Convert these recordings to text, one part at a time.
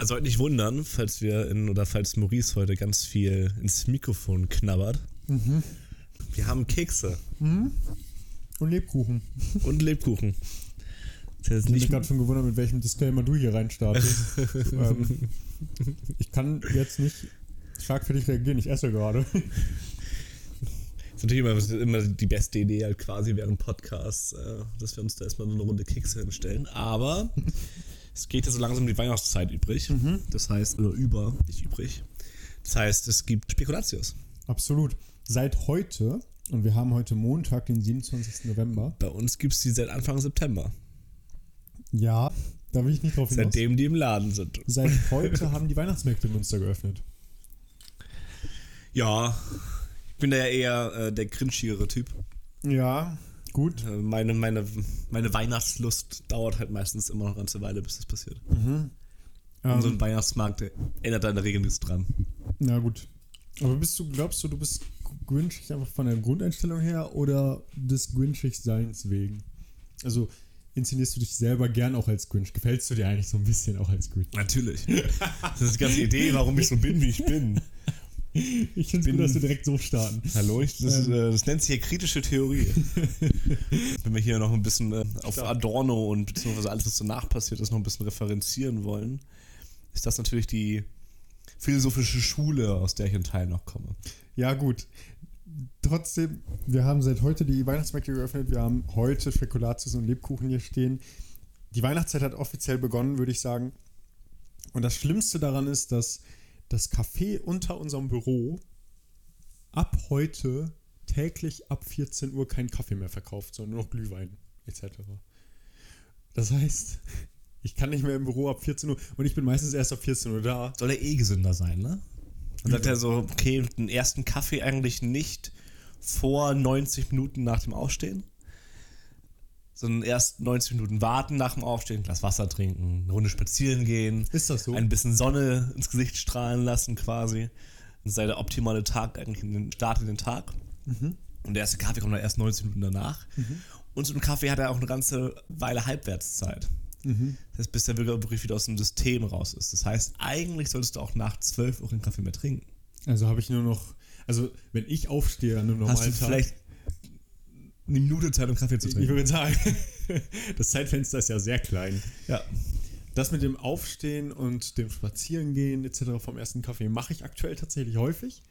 also heute nicht wundern, falls wir in, oder falls Maurice heute ganz viel ins Mikrofon knabbert. Mhm. Wir haben Kekse. Mhm. Und Lebkuchen. Und Lebkuchen. Das heißt ich mich gerade schon gewundert, mit welchem Disclaimer du hier reinstartest. ähm, ich kann jetzt nicht schlagfertig reagieren, ich esse gerade. Das ist natürlich immer, immer die beste Idee, halt quasi während Podcasts, äh, dass wir uns da erstmal so eine Runde Kekse hinstellen. Aber es geht ja so langsam die Weihnachtszeit übrig. Mhm. Das heißt, oder über, nicht übrig. Das heißt, es gibt Spekulatius. Absolut. Seit heute, und wir haben heute Montag, den 27. November. Bei uns gibt es die seit Anfang September. Ja, da will ich nicht drauf hinaus. Seitdem die im Laden sind. Seit heute haben die Weihnachtsmärkte in Münster geöffnet. Ja, ich bin da ja eher äh, der grinchigere Typ. Ja, Gut. Äh, meine, meine, meine Weihnachtslust dauert halt meistens immer noch eine ganze Weile, bis das passiert. Mhm. Und so ein ähm. Weihnachtsmarkt ändert da in der Regel nichts dran. Na gut. Aber bist du, glaubst du, du bist grinchig einfach von der Grundeinstellung her oder des Grinchig-Seins wegen? Also inszenierst du dich selber gern auch als Grinch? Gefällst du dir eigentlich so ein bisschen auch als Grinch? Natürlich. Das ist die ganze Idee, warum ich so bin, wie ich bin. Ich finde es gut, dass wir direkt so starten. Hallo, ich, das, ähm. äh, das, nennt sich hier kritische Theorie. Wenn wir hier noch ein bisschen äh, auf Klar. Adorno und beziehungsweise alles, was danach passiert ist, noch ein bisschen referenzieren wollen, ist das natürlich die philosophische Schule, aus der ich in Teil noch komme. Ja, gut. Trotzdem, wir haben seit heute die Weihnachtsmärkte geöffnet. Wir haben heute Spekulatius und Lebkuchen hier stehen. Die Weihnachtszeit hat offiziell begonnen, würde ich sagen. Und das Schlimmste daran ist, dass das Café unter unserem Büro ab heute täglich ab 14 Uhr keinen Kaffee mehr verkauft, sondern nur noch Glühwein etc. Das heißt, ich kann nicht mehr im Büro ab 14 Uhr und ich bin meistens erst ab 14 Uhr da. Soll er eh gesünder sein, ne? Dann sagt er so, okay, den ersten Kaffee eigentlich nicht vor 90 Minuten nach dem Aufstehen, sondern erst 90 Minuten warten nach dem Aufstehen, ein Glas Wasser trinken, eine Runde spazieren gehen. Ist das so? Ein bisschen Sonne ins Gesicht strahlen lassen quasi. Das sei der optimale Tag, eigentlich den Start in den Tag. Mhm. Und der erste Kaffee kommt dann erst 90 Minuten danach. Mhm. Und so ein Kaffee hat er auch eine ganze Weile Halbwertszeit. Mhm. Das heißt, bis der wirklich wieder aus dem System raus ist. Das heißt, eigentlich solltest du auch nach 12 Uhr keinen Kaffee mehr trinken. Also habe ich nur noch, also wenn ich aufstehe an einem normalen Tag, vielleicht eine Minute Zeit, um Kaffee zu trinken. Ich würde sagen, das Zeitfenster ist ja sehr klein. Ja. Das mit dem Aufstehen und dem Spazierengehen etc. vom ersten Kaffee mache ich aktuell tatsächlich häufig,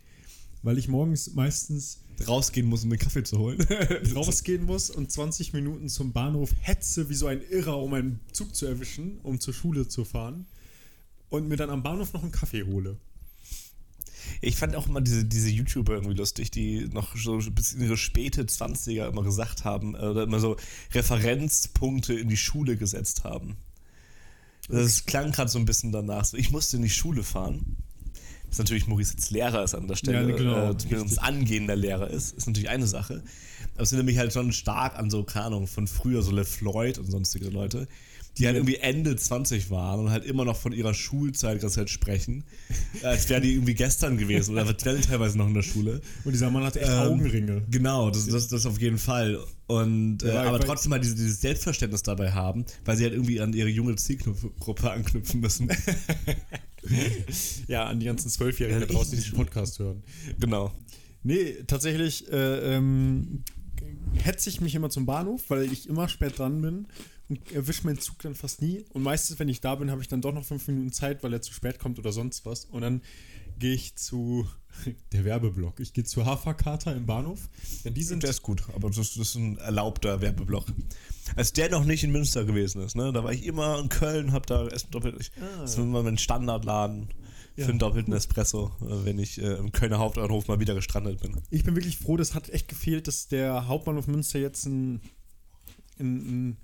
weil ich morgens meistens rausgehen muss, um den Kaffee zu holen. rausgehen muss und 20 Minuten zum Bahnhof hetze wie so ein Irrer, um einen Zug zu erwischen, um zur Schule zu fahren und mir dann am Bahnhof noch einen Kaffee hole. Ich fand auch immer diese, diese YouTuber irgendwie lustig, die noch so bis in ihre späte 20er immer gesagt haben, äh, oder immer so Referenzpunkte in die Schule gesetzt haben. Das klang gerade so ein bisschen danach. So, ich musste in die Schule fahren. Was natürlich Maurice jetzt Lehrer ist an der Stelle, ja, genau, äh, zumindest angehender Lehrer ist, ist natürlich eine Sache. Aber es sind nämlich halt schon stark an so, keine Ahnung, von früher, so LeFloid und sonstige Leute, die halt irgendwie Ende 20 waren und halt immer noch von ihrer Schulzeit ganz halt sprechen, als wäre die irgendwie gestern gewesen oder wären teilweise noch in der Schule. Und dieser Mann hatte echt ähm, Augenringe. Genau, das, das, das auf jeden Fall. Und äh, ja, aber trotzdem halt dieses, dieses Selbstverständnis dabei haben, weil sie halt irgendwie an ihre junge Zielgruppe anknüpfen müssen. ja, an die ganzen Zwölfjährigen, die draußen diesen Podcast hören. Genau. Nee, tatsächlich äh, ähm, hetze ich mich immer zum Bahnhof, weil ich immer spät dran bin erwische meinen Zug dann fast nie. Und meistens, wenn ich da bin, habe ich dann doch noch fünf Minuten Zeit, weil er zu spät kommt oder sonst was. Und dann gehe ich zu der Werbeblock. Ich gehe zu Haferkater im Bahnhof. Denn die sind der ist gut, aber das, ist ein erlaubter Werbeblock. Als der noch nicht in Münster gewesen ist, ne, da war ich immer in Köln, habe da Essen doppelt. Ah. Das ist immer mein Standardladen ja. für einen doppelten Espresso, äh, wenn ich äh, im Kölner Hauptbahnhof mal wieder gestrandet bin. Ich bin wirklich froh, das hat echt gefehlt, dass der Hauptbahnhof Münster jetzt ein, ein, ein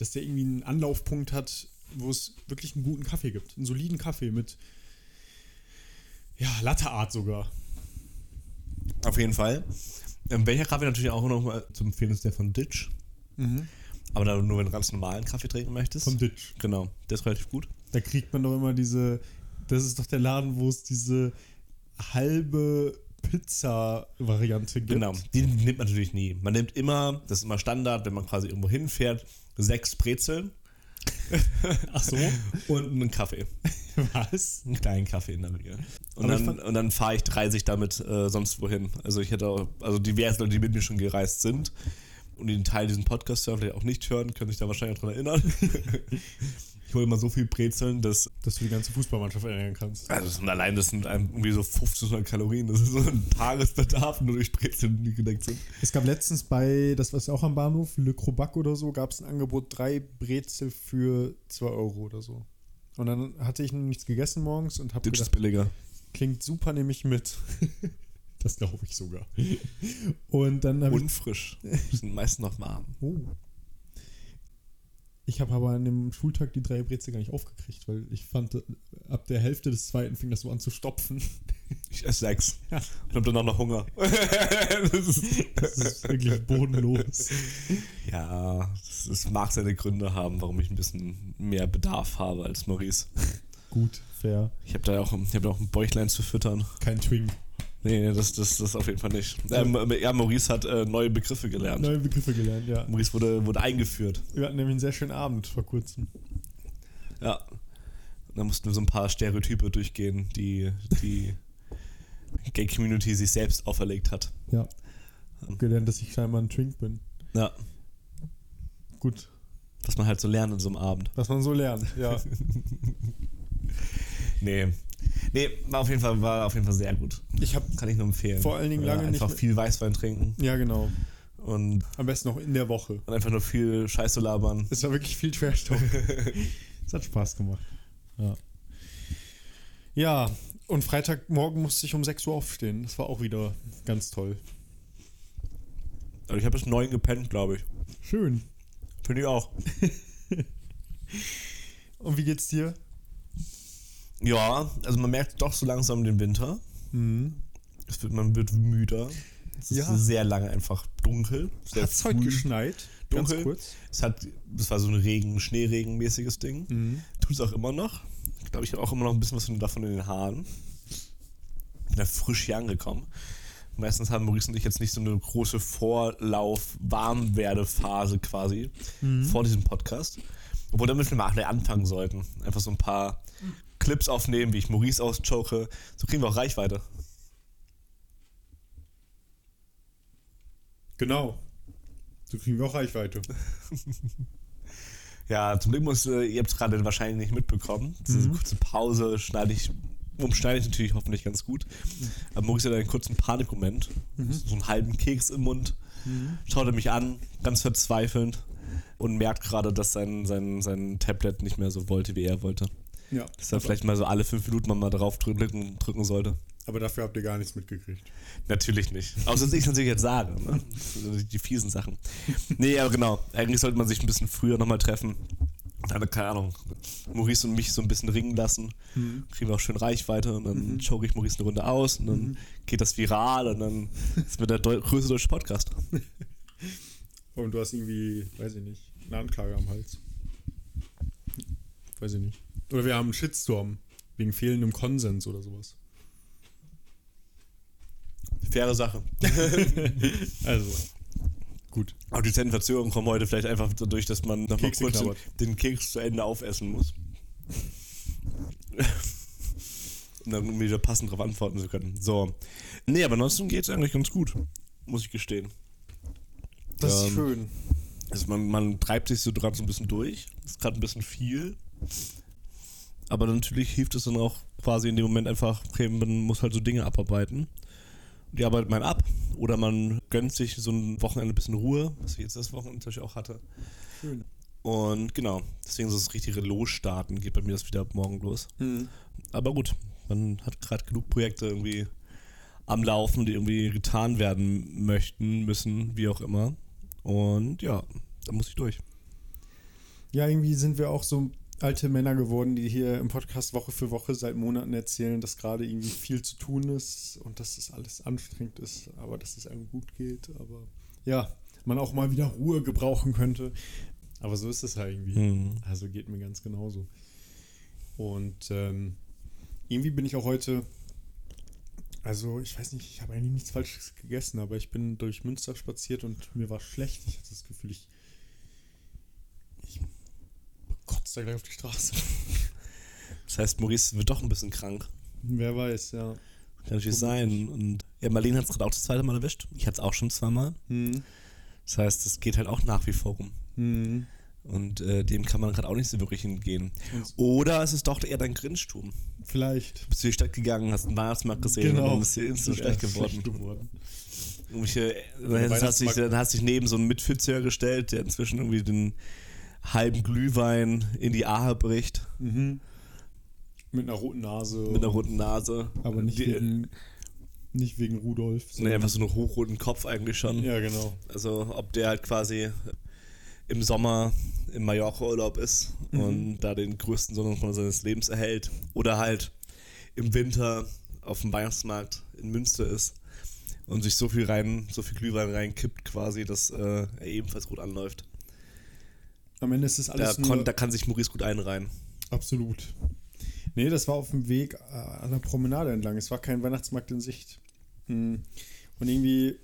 dass der irgendwie einen Anlaufpunkt hat, wo es wirklich einen guten Kaffee gibt. Einen soliden Kaffee mit, Ja, Latte Art sogar. Auf jeden Fall. Ähm, welcher Kaffee natürlich auch noch mal zu empfehlen ist der von Ditch. Aber dann nur, wenn du ganz normalen Kaffee trinken möchtest. Vom Ditch. Genau, der ist relativ gut. Da kriegt man doch immer diese. Das ist doch der Laden, wo es diese halbe Pizza-Variante gibt. Genau, die nimmt man natürlich nie. Man nimmt immer, das ist immer Standard, wenn man quasi irgendwo hinfährt, sechs Brezeln Ach so. und einen Kaffee. Was? Einen kleinen Kaffee in der Regel. Und Aber ich dann, und dann fahre ich 30 damit äh, sonst wohin. Also ich hätte auch, also diverse Leute, die mit mir schon gereist sind und die einen Teil diesen Podcast hören, vielleicht auch nicht hören, können sich da wahrscheinlich daran erinnern. ich hole immer so viel Brezeln, dass Dass du die ganze Fußballmannschaft ernähren kannst. also das sind allein das sind einem irgendwie so 1500 Kalorien. Das ist so ein Tagesbedarf, nur durch Brezeln, die gedeckt sind. Es gab letztens bei, das war auch am Bahnhof, Le Crobac oder so, gab es ein Angebot, drei Brezel für 2 Euro oder so. Und dann hatte ich nichts gegessen morgens und habe Ditch ist gedacht, billiger. klingt super, nehme ich mit. das glaube ich sogar. Und dann Unfrisch. Die sind meist noch warm. oh. Ich habe aber an dem Schultag die drei Brezel gar nicht aufgekriegt, weil ich fand, ab der Hälfte des zweiten fing das so an zu stopfen. Ich esse sechs. Ja. Und hab dann auch noch Hunger. das ist, Das ist wirklich bodenlos. ja, das mag seine Gründe haben, warum ich ein bisschen mehr Bedarf habe als Maurice. Gut, fair. Ich habe da auch, ich hab da auch ein Bäuchlein zu füttern. Kein Twink. Nee, das, das, das auf jeden Fall nicht. Ähm, ja, Maurice hat äh, neue Begriffe gelernt. Neue Begriffe gelernt, ja. Maurice wurde, wurde eingeführt. Wir hatten nämlich einen sehr schönen Abend vor kurzem. Ja. Und da mussten wir so ein paar Stereotype durchgehen, die die Gay-Community sich selbst auferlegt hat. Ja. Hab gelernt, dass ich scheinbar ein Twink bin. Ja, Gut, was man halt so lernt in so einem Abend. was man so lernt, ja. Nee. Nee, war auf jeden Fall, war auf jeden Fall sehr gut. Ich habe Kann ich nur empfehlen. Vor allen Dingen lange nicht Einfach viel Weißwein trinken ja genau. und, Am besten noch in der Woche. und einfach nur viel Scheiße labern. Es war wirklich viel Trash Talk. es hat Spaß gemacht. Ja. Ja, und Freitagmorgen musste ich um 6 Uhr aufstehen. Das war auch wieder ganz toll. Also ich habe bis neun gepennt, glaube ich. Schön. Finde ich auch. Und wie geht's dir? Ja, also man merkt doch so langsam den Winter. Mhm. Wird, man wird müder. Es ist Ja. sehr lange einfach dunkel. Hat es heute geschneit? Dunkel. Ganz kurz. Es hat, das war so ein Regen, Schneeregen-mäßiges Ding. Mhm. Tut es auch immer noch. Ich glaube, ich habe auch immer noch ein bisschen was von- davon in den Haaren. Bin da frisch hier angekommen. Meistens haben Maurice und ich jetzt nicht so eine große Vorlauf-Warmwerdephase quasi vor diesem Podcast. Obwohl, da müssen wir mal anfangen sollten. Einfach so ein paar Clips aufnehmen, wie ich Maurice auschoke. So kriegen wir auch Reichweite. Genau. So kriegen wir auch Reichweite. Ja, zum Glück muss, äh, ihr habt es gerade wahrscheinlich nicht mitbekommen. Diese kurze Pause schneide ich, umschneide ich natürlich hoffentlich ganz gut. Aber Maurice hat einen kurzen Panikmoment. So einen halben Keks im Mund. Schaut er mich an, ganz verzweifelnd. Und merkt gerade, dass sein, sein, sein Tablet nicht mehr so wollte, wie er wollte. Ja. Dass er vielleicht mal so alle fünf Minuten mal drauf drücken, drücken sollte. Aber dafür habt ihr gar nichts mitgekriegt. Natürlich nicht. Außer dass ich es natürlich jetzt sage. Ne? Die fiesen Sachen. Nee, aber genau. Eigentlich sollte man sich ein bisschen früher nochmal treffen. Dann, keine Ahnung, Maurice und mich so ein bisschen ringen lassen. Kriegen wir auch schön Reichweite und dann choke ich Maurice eine Runde aus und dann geht das viral und dann ist wir der Deu größte deutsche Podcast. Und du hast irgendwie, weiß ich nicht, eine Anklage am Hals. Weiß ich nicht. Oder wir haben einen Shitstorm wegen fehlendem Konsens oder sowas. Faire Sache. Also, gut. Aber die Verzögerungen kommen heute vielleicht einfach dadurch, dass man nochmal kurz knabbert. den Keks zu Ende aufessen muss. um dann wieder passend darauf antworten zu können. So. Nee, aber ansonsten geht es eigentlich ganz gut. Muss ich gestehen. Das Ähm, ist schön. Also man, man treibt sich so gerade so ein bisschen durch. Das ist gerade ein bisschen viel. Aber natürlich hilft es dann auch quasi in dem Moment einfach, okay, man muss halt so Dinge abarbeiten. Die arbeitet man ab. Oder man gönnt sich so ein Wochenende ein bisschen Ruhe, was ich jetzt das Wochenende natürlich auch hatte. Schön. Und genau, deswegen so das richtige Losstarten geht bei mir das wieder morgen los. Aber gut, man hat gerade genug Projekte irgendwie am Laufen, die irgendwie getan werden möchten, müssen, wie auch immer. Und ja, da muss ich durch. Ja, irgendwie sind wir auch so alte Männer geworden, die hier im Podcast Woche für Woche seit Monaten erzählen, dass gerade irgendwie viel zu tun ist und dass es alles anstrengend ist, aber dass es einem gut geht. Aber ja, man auch mal wieder Ruhe gebrauchen könnte. Aber so ist es halt irgendwie. Mhm. Also geht mir ganz genauso. Und ähm, irgendwie bin ich auch heute, also ich weiß nicht, ich habe eigentlich nichts Falsches gegessen, aber ich bin durch Münster spaziert und mir war schlecht. Ich hatte das Gefühl, ich kotze da gleich auf die Straße. Das heißt, Maurice wird doch ein bisschen krank. Wer weiß, ja. Kann natürlich sein. Und ja, Marlene hat es gerade auch das zweite Mal erwischt. Ich hatte es auch schon zweimal. Hm. Das heißt, es geht halt auch nach wie vor rum. Hm. Und äh, dem kann man gerade auch nicht so wirklich entgehen. Und- Oder es ist doch eher dein Grinchtum. Vielleicht. Du bist in die Stadt gegangen, hast einen Weihnachtsmarkt gesehen und dann ist dir instant schlecht geworden. schlecht geworden. Irgendwelche, dann hast dich, dann hast dich neben so einen Mitführer gestellt, der inzwischen irgendwie den halben Glühwein in die Ahe bricht, Mhm. Mit einer roten Nase. mit einer roten Nase. Aber nicht Die- wegen, nicht wegen Rudolf. Nee, sondern- einfach so einen hochroten Kopf eigentlich schon. Ja, genau. Also ob der halt quasi im Sommer im Mallorca-Urlaub ist Mhm. und da den größten Sonnenuntergang seines Lebens erhält. Oder halt im Winter auf dem Weihnachtsmarkt in Münster ist und sich so viel rein, so viel Glühwein reinkippt quasi, dass äh, er ebenfalls gut anläuft. Am Ende ist es Da, alles nur... kon, da kann sich Maurice gut einreihen. Absolut. Nee, das war auf dem Weg äh, an der Promenade entlang. Es war kein Weihnachtsmarkt in Sicht. Hm. Und irgendwie,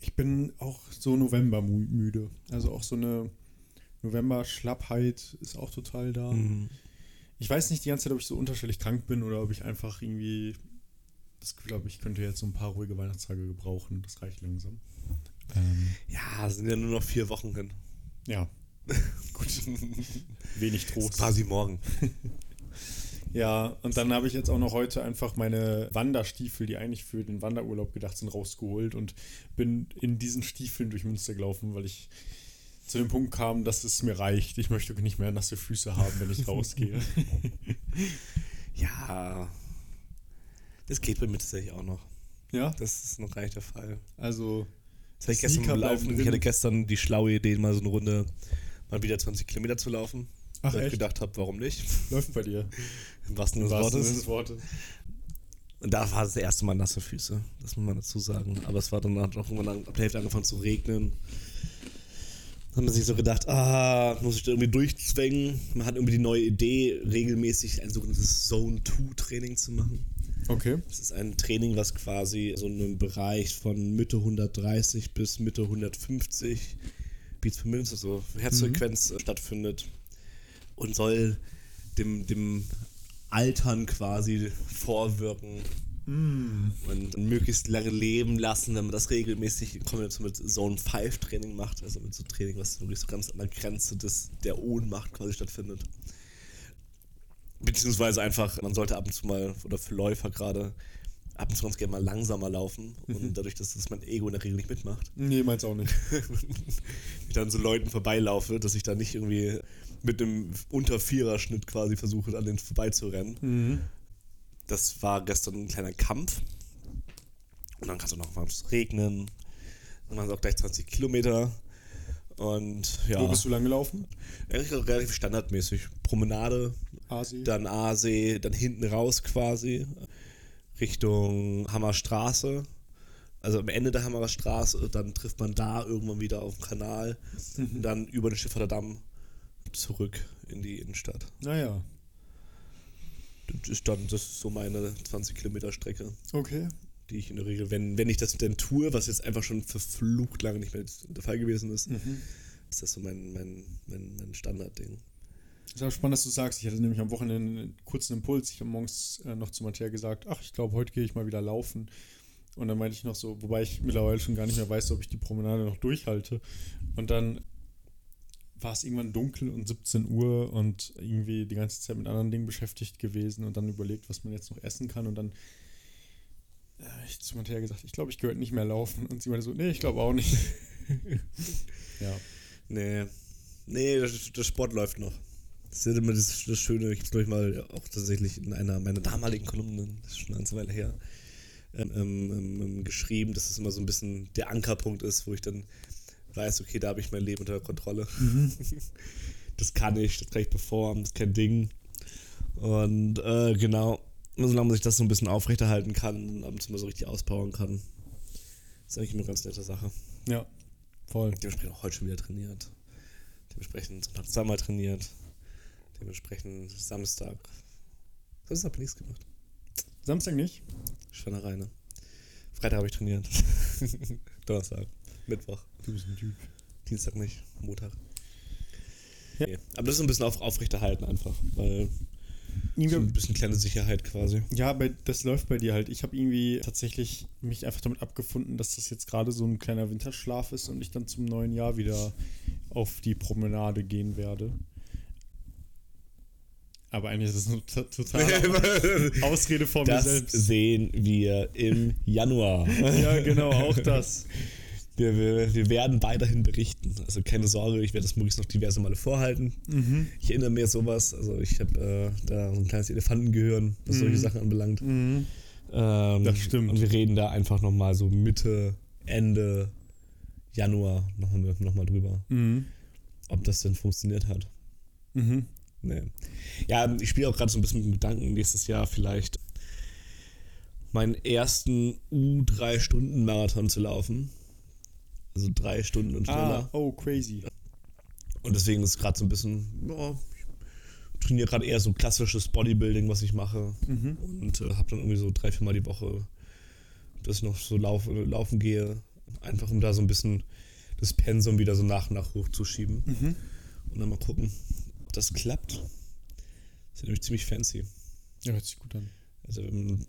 ich bin auch so November müde. Also auch so eine November-Schlappheit ist auch total da. Mhm. Ich weiß nicht die ganze Zeit, ob ich so unterschwellig krank bin oder ob ich einfach irgendwie das Gefühl habe, ich könnte jetzt so ein paar ruhige Weihnachtstage gebrauchen. Das reicht langsam. Ähm, Ja, es sind ja nur noch vier Wochen hin. ja. Gut. Wenig Trost. quasi morgen. Ja, und dann habe ich jetzt auch noch heute einfach meine Wanderstiefel, die eigentlich für den Wanderurlaub gedacht sind, rausgeholt und bin in diesen Stiefeln durch Münster gelaufen, weil ich zu dem Punkt kam, dass es mir reicht. Ich möchte nicht mehr nasse Füße haben, wenn ich rausgehe. Ja, das geht bei mir tatsächlich auch noch. ja, Das ist noch gar nicht der Fall. also Das habe ich gestern Laufen. Ich hatte gestern die schlaue Idee, mal so eine Runde, mal wieder 20 Kilometer zu laufen. Ach, weil ich gedacht habe, warum nicht? läuft bei dir. Im wahrsten Sinne des Wortes. des Wortes. Und da war es das erste Mal nasse Füße, das muss man dazu sagen. Aber es war dann hat auch irgendwann ab der Hälfte angefangen zu regnen. Dann hat man sich so gedacht, ah, muss ich da irgendwie durchzwängen. Man hat irgendwie die neue Idee, regelmäßig ein sogenanntes Zone-2-Training zu machen. Okay. Das ist ein Training, was quasi so in einem Bereich von Mitte 130 bis Mitte 150 Beats per Minute, also Herzfrequenz äh, stattfindet und soll dem, dem Altern quasi vorwirken und ein möglichst lange leben lassen, wenn man das regelmäßig in Kombination mit Zone 5 Training macht, also mit so Training, was wirklich so ganz an der Grenze des, der Ohnmacht quasi stattfindet. Beziehungsweise einfach, man sollte ab und zu mal, oder für Läufer gerade, ab und zu ganz gerne mal langsamer laufen. Und dadurch, dass das mein Ego in der Regel nicht mitmacht, Nee, meins auch nicht. ich dann so Leuten vorbeilaufe, dass ich da nicht irgendwie mit einem unter Vierer-Schnitt quasi versuche, an denen vorbeizurennen. Mhm. Das war gestern ein kleiner Kampf. Und dann kann es auch noch mal regnen. Dann auch gleich 20 Kilometer. Und ja, Wo bist du lang gelaufen? eigentlich relativ standardmäßig. Promenade, Asi? dann Aasee, dann hinten raus quasi, Richtung Hammerstraße. Also am Ende der Hammerer Straße, dann trifft man da irgendwann wieder auf den Kanal und dann über den Schifferder Damm zurück in die Innenstadt. Naja. Das ist dann das ist so meine 20 Kilometer Strecke, Okay. die ich in der Regel, wenn, wenn ich das denn tue, was jetzt einfach schon verflucht lange nicht mehr der Fall gewesen ist, Mhm. ist das so mein, mein, mein, mein Standardding. Ist aber spannend, dass du sagst. Ich hatte nämlich am Wochenende einen kurzen Impuls. Ich habe morgens äh, noch zu Matthäa gesagt, ach, ich glaube, heute gehe ich mal wieder laufen. Und dann meinte ich noch so, wobei ich mittlerweile schon gar nicht mehr weiß, ob ich die Promenade noch durchhalte. Und dann war es irgendwann dunkel und 17 Uhr und irgendwie die ganze Zeit mit anderen Dingen beschäftigt gewesen und dann überlegt, was man jetzt noch essen kann. Und dann äh, ich zu Matthäa gesagt, ich glaube, ich gehört nicht mehr laufen. Und sie meinte so, nee, ich glaube auch nicht. ja. Nee, nee, der Sport läuft noch. Das ist immer das, das Schöne, ich habe glaube ich mal auch tatsächlich in einer meiner damaligen Kolumnen, das ist schon eine ganze Weile her, ähm, ähm, ähm, geschrieben, dass es immer so ein bisschen der Ankerpunkt ist, wo ich dann weiß, okay, da habe ich mein Leben unter Kontrolle. das kann ich, das kann ich performen, das ist kein Ding. Und äh, genau, solange man sich das so ein bisschen aufrechterhalten kann und abends mal so richtig auspowern kann, ist eigentlich immer eine ganz nette Sache. Ja, voll. Dementsprechend auch heute schon wieder trainiert. Dementsprechend Sonntag zweimal trainiert. Dementsprechend Samstag. Samstag habe ich nichts gemacht. Samstag nicht? Schweinerei, ne? Freitag habe ich trainiert. Donnerstag, Mittwoch, Du bist ein Typ. Dienstag nicht, Montag. Ja. Nee. Aber das ist ein bisschen auf, aufrechterhalten einfach, weil so ein bisschen kleine Sicherheit quasi. Ja, aber das läuft bei dir halt. Ich habe irgendwie tatsächlich mich einfach damit abgefunden, dass das jetzt gerade so ein kleiner Winterschlaf ist und ich dann zum neuen Jahr wieder auf die Promenade gehen werde. Aber eigentlich ist das eine to- totale Ausrede vor mir Das selbst. sehen wir im Januar. Ja, genau, auch das. Wir, wir, wir werden weiterhin berichten. Also keine Sorge, ich werde das Maurice noch diverse Male vorhalten. Mhm. Ich erinnere mir sowas. Also ich habe äh, da so ein kleines Elefantengehirn, was solche Sachen anbelangt. Mhm. Ähm, Das stimmt. Und wir reden da einfach nochmal so Mitte, Ende Januar nochmal noch mal drüber, Mhm. ob das denn funktioniert hat. Mhm. Nee. Ja, ich spiele auch gerade so ein bisschen mit dem Gedanken, nächstes Jahr vielleicht meinen ersten U3-Stunden-Marathon zu laufen. Also drei Stunden und schneller. Ah, oh, crazy. Und deswegen ist gerade so ein bisschen, ja, ich trainiere gerade eher so klassisches Bodybuilding, was ich mache. Mhm. Und äh, habe dann irgendwie so drei, vier Mal die Woche, dass ich noch so lauf, laufen gehe. Einfach um da so ein bisschen das Pensum wieder so nach und nach hochzuschieben. Mhm. Und dann mal gucken, das klappt. Das ist nämlich ziemlich fancy. Ja, hört sich gut an. Also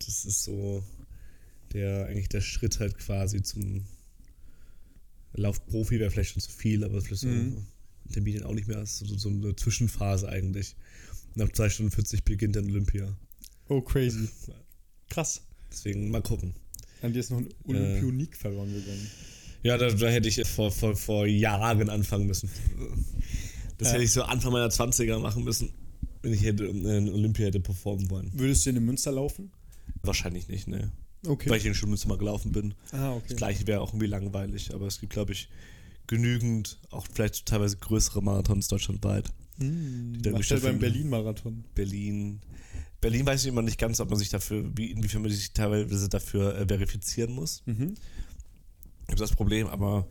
das ist so der eigentlich der Schritt halt quasi zum Laufprofi wäre vielleicht schon zu viel, aber vielleicht so Mhm. in den Medien auch nicht mehr. Das ist so, so eine Zwischenphase eigentlich. Und ab 2 Stunden 40 beginnt dann Olympia. Oh, crazy. Krass. Deswegen mal gucken. An dir ist noch ein Olympionik verloren gegangen. Ja, da, da hätte ich vor, vor, vor Jahren anfangen müssen. Das Ja. hätte ich so Anfang meiner 20er machen müssen, wenn ich hätte in Olympia hätte performen wollen. Würdest du in den Münster laufen? Wahrscheinlich nicht, ne. Okay. Weil ich in Schulmünster mal gelaufen bin. ah, okay. Das gleiche wäre auch irgendwie langweilig, aber es gibt, glaube ich, genügend, auch vielleicht teilweise größere Marathons deutschlandweit. Hm, Geschäfte- beim Berlin-Marathon. Berlin. Berlin weiß ich immer nicht ganz, ob man sich dafür, wie, inwiefern man sich teilweise dafür äh, verifizieren muss. Mhm. Ich habe das Problem, aber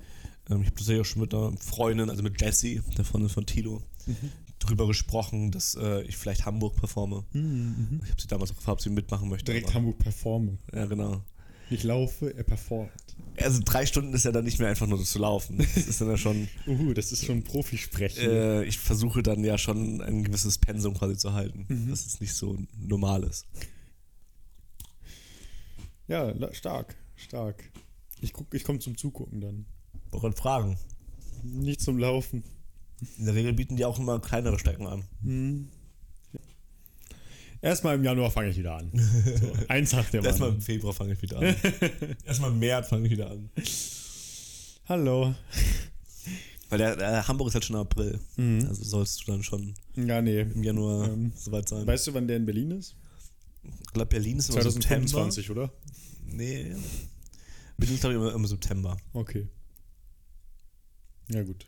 ähm, ich habe tatsächlich auch schon mit einer Freundin, also mit Jessie, der Freundin von Tilo, Mhm. drüber gesprochen, dass äh, ich vielleicht Hamburg performe. Mhm. Ich habe sie damals auch gefragt, ob sie mitmachen möchte. Direkt aber- Hamburg performen. Ja, genau. Ich laufe, er performt. Also drei Stunden ist ja dann nicht mehr einfach nur zu laufen. Das ist dann ja schon. Uhu, das ist schon Profisprechen. Äh, ich versuche dann ja schon ein gewisses Pensum quasi zu halten, Mhm. dass es nicht so normal ist. Ja, stark, stark. Ich, guck, ich komme zum Zugucken dann. Woran fragen? Nicht zum Laufen. In der Regel bieten die auch immer kleinere Strecken an. Mhm. Erstmal im Januar fange ich wieder an. So, eins sagt der Erstmal Mann. im Februar fange ich wieder an. Erstmal im März fange ich wieder an. Hallo. Weil der, der Hamburg ist halt schon April. Mhm. Also sollst du dann schon Ja, nee. im Januar Ähm, soweit sein. Weißt du, wann der in Berlin ist? ich glaube, Berlin ist immer September. 2025, oder? Nee. Berlin ist, glaube ich, immer, immer September. Okay. Ja, gut.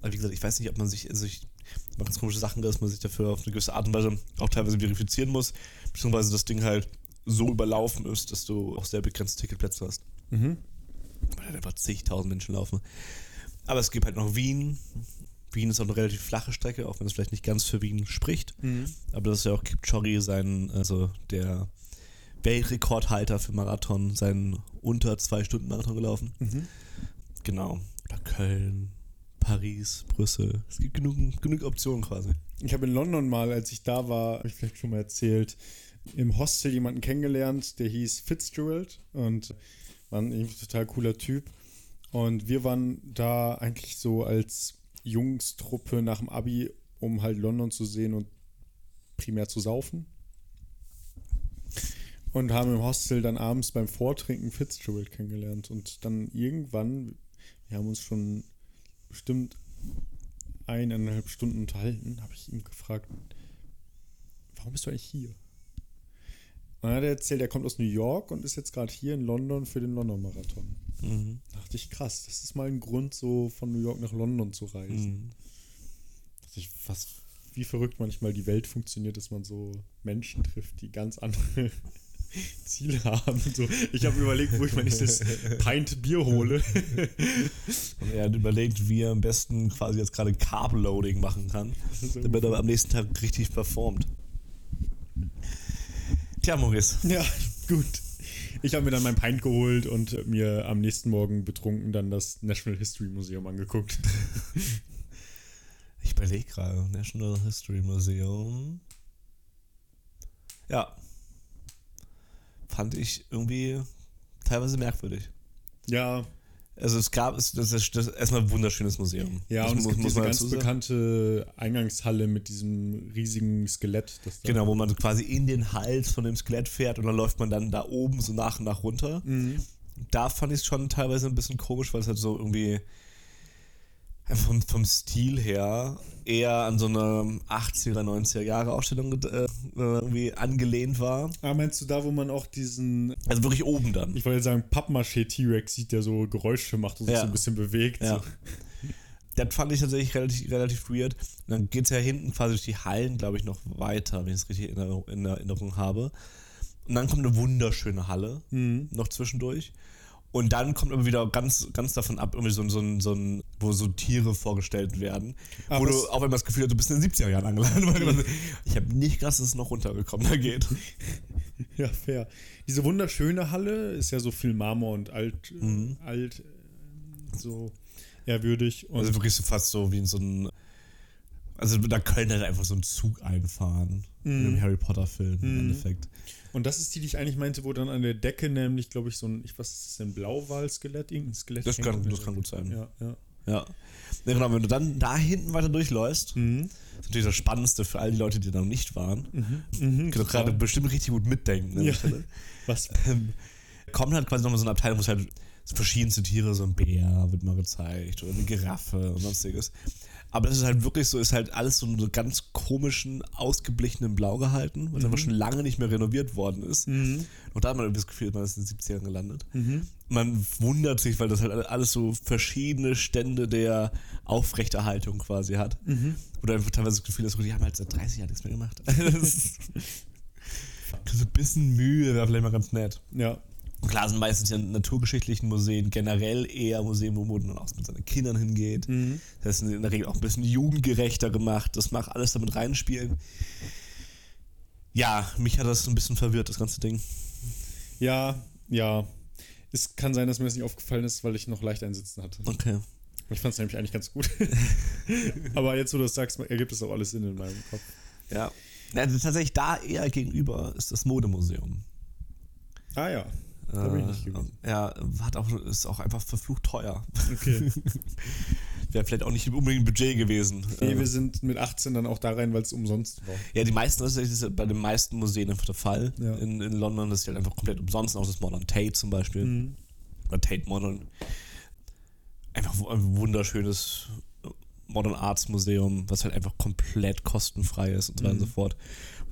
Aber wie gesagt, ich weiß nicht, ob man sich, also ich mache ganz komische Sachen, dass man sich dafür auf eine gewisse Art und Weise auch teilweise verifizieren muss, beziehungsweise das Ding halt so überlaufen ist, dass du auch sehr begrenzte Ticketplätze hast. Mhm. Weil halt einfach zigtausend Menschen laufen. Aber es gibt halt noch Wien. Wien ist auch eine relativ flache Strecke, auch wenn es vielleicht nicht ganz für Wien spricht. Mhm. Aber das ist ja auch Kipchoge, sein, also der Weltrekordhalter für Marathon, seinen unter zwei Stunden Marathon gelaufen. Mhm. Genau. Oder Köln, Paris, Brüssel. Es gibt genug, genug Optionen quasi. Ich habe in London mal, als ich da war, habe ich vielleicht schon mal erzählt, im Hostel jemanden kennengelernt, der hieß Fitzgerald und war ein total cooler Typ. Und wir waren da eigentlich so als Jungstruppe nach dem Abi, um halt London zu sehen und primär zu saufen. Und haben im Hostel dann abends beim Vortrinken Fitzgerald kennengelernt. Und dann irgendwann, wir haben uns schon bestimmt eineinhalb Stunden unterhalten, habe ich ihn gefragt, warum bist du eigentlich hier? Und dann hat er erzählt, er kommt aus New York und ist jetzt gerade hier in London für den London-Marathon. Mhm. Da dachte ich, krass, das ist mal ein Grund, so von New York nach London zu reisen. Mhm. Da Ich, was, wie verrückt manchmal die Welt funktioniert, dass man so Menschen trifft, die ganz andere Ziele haben. So, ich habe überlegt, wo ich mein nächstes Pint Bier hole. Und er hat überlegt, wie er am besten quasi jetzt gerade Carb-Loading machen kann, damit er am nächsten Tag richtig performt. Tja, Maurice. Ja, gut. Ich habe mir dann mein Pint geholt und mir am nächsten Morgen betrunken dann das National History Museum angeguckt. Ich überlege gerade, National History Museum. Ja. Fand ich irgendwie teilweise merkwürdig. Ja. Also es gab, es, das ist, das ist erstmal ein wunderschönes Museum. Ja, das und es muss, gibt muss diese ganz bekannte Eingangshalle mit diesem riesigen Skelett. Das da- Genau, wo man quasi in den Hals von dem Skelett fährt und dann läuft man dann da oben so nach und nach runter. Mhm. Da fand ich es schon teilweise ein bisschen komisch, weil es halt so irgendwie vom, vom Stil her eher an so eine 80er, 90er Jahre Ausstellung äh, irgendwie angelehnt war. Ah, meinst du da, wo man auch diesen, Also wirklich oben dann. ich wollte jetzt sagen, Pappmaché-T-Rex sieht, der so Geräusche macht und sich Ja. so ein bisschen bewegt? Ja. So. Das fand ich tatsächlich relativ, relativ weird. Und dann geht es ja hinten quasi durch die Hallen, glaube ich, noch weiter, wenn ich es richtig in Erinnerung, in Erinnerung habe. Und dann kommt eine wunderschöne Halle Mhm. noch zwischendurch. Und dann kommt aber wieder ganz, ganz davon ab, irgendwie so, ein- so, ein- so ein, wo so Tiere vorgestellt werden. Aber wo du auch einmal das Gefühl hast, du bist in den 70er Jahren man- ich habe nicht krass, dass es noch runtergekommen da geht. Ja, fair. Diese wunderschöne Halle ist ja so viel Marmor und alt, Mhm. alt äh, so ehrwürdig. Und Also wirklich so fast so wie in so ein. Also da könnte halt einfach so ein Zug einfahren. In einem Harry Potter-Film im Endeffekt. Und das ist die, die ich eigentlich meinte, wo dann an der Decke nämlich, glaube ich, so ein, ich, was ist das denn, Blauwal-Skelett? Irgendein Skelett. Das kann, das kann gut sein. Ja, ja. Ja. Ja, genau, wenn du dann da hinten weiter durchläufst, Mhm. ist natürlich das Spannendste für all die Leute, die da noch nicht waren. Mhm, Die doch gerade bestimmt richtig gut mitdenken. der Ja. Was? Ähm, kommt halt quasi nochmal so eine Abteilung, wo es halt verschiedenste Tiere, so ein Bär wird mal gezeigt oder eine Giraffe und sonstiges. Aber das ist halt wirklich so, ist halt alles so in so ganz komischen, ausgeblichenen Blau gehalten, weil es einfach schon lange nicht mehr renoviert worden ist. Und da hat man irgendwie das Gefühl, man ist in den 70ern gelandet. Man wundert sich, weil das halt alles so verschiedene Stände der Aufrechterhaltung quasi hat. Wo du einfach teilweise das Gefühl hast, die haben halt seit 30 Jahren nichts mehr gemacht. das ist, so ein bisschen Mühe wäre vielleicht mal ganz nett. Ja. Und klar sind meistens ja naturgeschichtlichen Museen generell eher Museen, wo man auch mit seinen Kindern hingeht. Das ist in der Regel auch ein bisschen jugendgerechter gemacht. Das mag alles damit reinspielen. Ja, mich hat das ein bisschen verwirrt, das ganze Ding. Ja, ja. Es kann sein, dass mir das nicht aufgefallen ist, weil ich noch leicht einsitzen hatte. Okay. Ich fand es nämlich eigentlich ganz gut. Aber jetzt, wo du das sagst, ergibt es auch alles Sinn in meinem Kopf. Ja. ja also tatsächlich da eher gegenüber ist das Modemuseum. Ah ja, da bin ich nicht Äh, gewesen. Ja, hat auch, ist auch einfach verflucht teuer. Okay. Wäre vielleicht auch nicht unbedingt ein Budget gewesen. Nee, Äh, wir sind mit 18 dann auch da rein, weil es umsonst war. Ja, die meisten, das ist ja bei den meisten Museen einfach der Fall Ja. in, in London. Das ist halt einfach komplett umsonst, auch das Modern Tate zum Beispiel. Mhm. Oder Tate Modern. Einfach ein wunderschönes Modern Arts Museum, was halt einfach komplett kostenfrei ist und so weiter und so fort.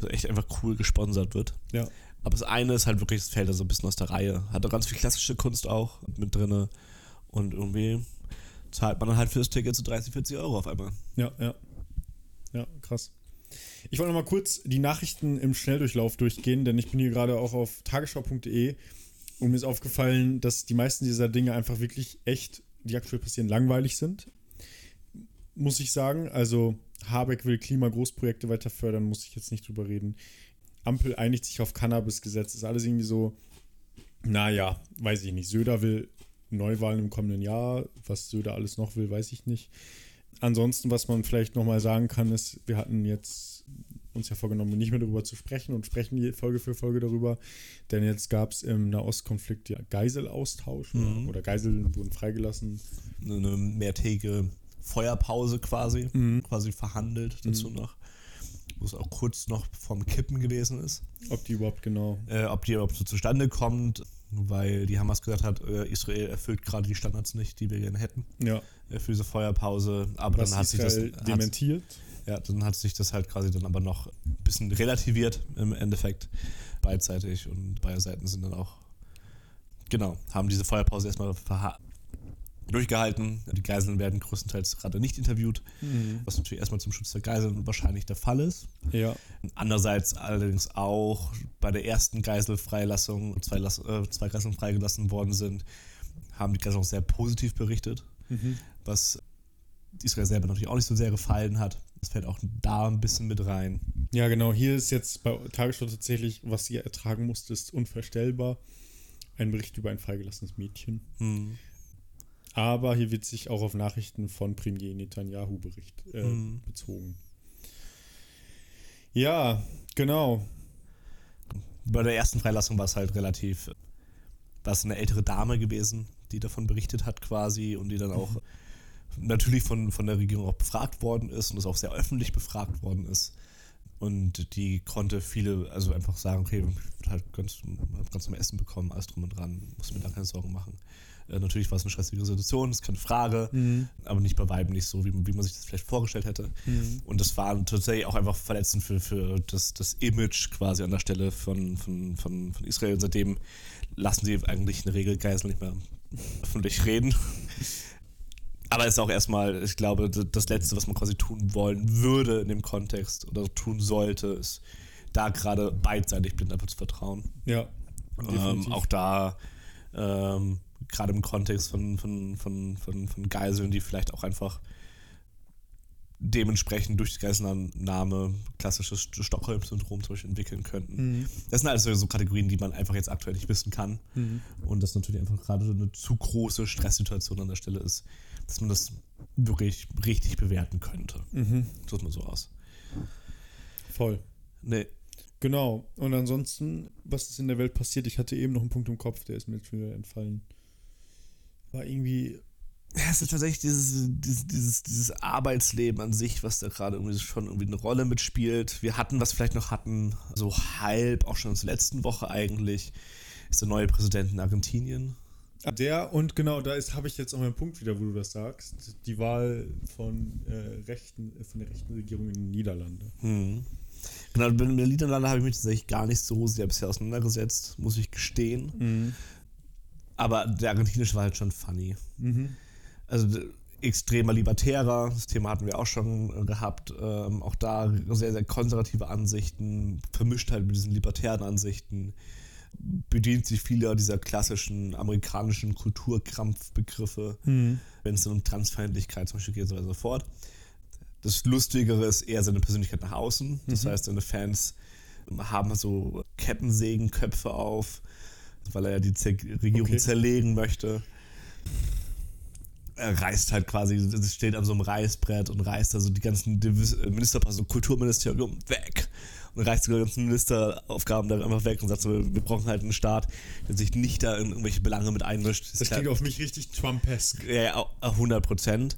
Was echt einfach cool gesponsert wird. Ja. Aber das eine ist halt wirklich, das fällt da so ein bisschen aus der Reihe. Hat auch ganz viel klassische Kunst auch mit drinne. Und irgendwie zahlt man dann halt für das Ticket so 30, 40 Euro auf einmal. Ja, ja. Ja, krass. Ich wollte noch mal kurz die Nachrichten im Schnelldurchlauf durchgehen, denn ich bin hier gerade auch auf tagesschau.de und mir ist aufgefallen, dass die meisten dieser Dinge einfach wirklich echt, die aktuell passieren, langweilig sind. Muss ich sagen. Also, Habeck will Klimagroßprojekte weiter fördern, muss ich jetzt nicht drüber reden. Ampel einigt sich auf Cannabisgesetz. Ist alles irgendwie so, naja, weiß ich nicht. Söder will Neuwahlen im kommenden Jahr. Was Söder alles noch will, weiß ich nicht. Ansonsten, was man vielleicht nochmal sagen kann, ist, wir hatten jetzt uns ja vorgenommen, nicht mehr darüber zu sprechen und sprechen Folge für Folge darüber. Denn jetzt gab es im Nahostkonflikt ja Geiselaustausch Mhm. oder Geiseln wurden freigelassen. eine mehrtägige Feuerpause quasi, Mhm. quasi verhandelt dazu noch. Wo es auch kurz noch vorm Kippen gewesen ist. Ob die überhaupt genau. Äh, ob die überhaupt so zustande kommt, weil die Hamas gesagt hat, äh, Israel erfüllt gerade die Standards nicht, die wir gerne hätten Ja, äh, für diese Feuerpause. Aber was dann hat sich das. Dementiert. ja, dann hat sich das halt quasi dann aber noch ein bisschen relativiert im Endeffekt beidseitig und beide Seiten sind dann auch, genau, haben diese Feuerpause erstmal verha durchgehalten. Die Geiseln werden größtenteils gerade nicht interviewt, Mhm. was natürlich erstmal zum Schutz der Geiseln wahrscheinlich der Fall ist. Ja. Andererseits allerdings auch bei der ersten Geiselfreilassung, zwei, Lass äh, zwei Geiseln freigelassen worden sind, haben die Geiseln auch sehr positiv berichtet, Mhm. was Israel selber natürlich auch nicht so sehr gefallen hat. Das fällt auch da ein bisschen mit rein. Ja, genau. Hier ist jetzt bei Tagesschau tatsächlich, was sie ertragen musste, ist unvorstellbar. Ein Bericht über ein freigelassenes Mädchen. Hm. Aber hier wird sich auch auf Nachrichten von Premier Netanyahu Bericht äh, Mhm. bezogen. Ja, genau. Bei der ersten Freilassung war es halt relativ, war es eine ältere Dame gewesen, die davon berichtet hat quasi und die dann auch natürlich von, von der Regierung auch befragt worden ist und das auch sehr öffentlich befragt worden ist. Und die konnte viele, also einfach sagen, okay, ich hab halt ganz, hab ganz zum Essen bekommen, alles drum und dran, muss mir da keine Sorgen machen. Äh, natürlich war es eine stressige Situation, ist keine Frage, aber nicht bei Weitem nicht so, wie, wie man sich das vielleicht vorgestellt hätte. Und das war tatsächlich auch einfach verletzend für, für das, das Image quasi an der Stelle von, von, von, von Israel. Seitdem lassen sie eigentlich eine Regel Geisel nicht mehr öffentlich reden. Aber es ist auch erstmal, ich glaube, das Letzte, was man quasi tun wollen würde in dem Kontext oder tun sollte, ist da gerade beidseitig blind einfach zu vertrauen. Ja. Ähm, auch da, ähm, gerade im Kontext von, von, von, von, von Geiseln, die vielleicht auch einfach dementsprechend durch die Geiselnahme klassisches Stockholm-Syndrom zum Beispiel entwickeln könnten. Mhm. Das sind alles so Kategorien, die man einfach jetzt aktuell nicht wissen kann. Mhm. Und das natürlich einfach gerade eine zu große Stresssituation an der Stelle ist, dass man das wirklich richtig bewerten könnte. Mhm. So sieht man so aus. Voll. Nee. Genau. Und ansonsten, was ist in der Welt passiert? Ich hatte eben noch einen Punkt im Kopf, der ist mir jetzt wieder entfallen. War irgendwie. Ja, es ist tatsächlich dieses, dieses, dieses, dieses Arbeitsleben an sich, was da gerade irgendwie schon irgendwie eine Rolle mitspielt. Wir hatten, was vielleicht noch hatten, so halb, auch schon zur letzten Woche eigentlich, ist der neue Präsident in Argentinien. Der und genau, da ist habe ich jetzt auch meinen Punkt wieder, wo du das sagst. Die Wahl von äh, rechten, äh, von der rechten Regierung in den Niederlanden. Hm. Genau, mit den Niederlanden habe ich mich tatsächlich gar nicht so sehr bisher auseinandergesetzt, muss ich gestehen. Mhm. Aber der argentinische war halt schon funny. Mhm. Also extremer Libertärer, das Thema hatten wir auch schon äh, gehabt. Ähm, auch da sehr, sehr konservative Ansichten, vermischt halt mit diesen libertären Ansichten, bedient sich vieler dieser klassischen amerikanischen Kulturkrampfbegriffe, Mhm. wenn es dann um Transfeindlichkeit zum Beispiel geht und so weiter und so fort. Das Lustigere ist eher seine Persönlichkeit nach außen. Das heißt, seine Fans haben so Kettensägenköpfe auf, weil er ja die Zer Regierung Okay. zerlegen möchte. Er reißt halt quasi, es steht an so einem Reißbrett und reißt also die ganzen äh, Ministerposten, Kulturministerium weg und reißt die ganzen Ministeraufgaben da einfach weg und sagt so, wir brauchen halt einen Staat, der sich nicht da in irgendwelche Belange mit einmischt. Das klingt auf mich richtig Trumpesk. Ja, ja, au- 100 Prozent.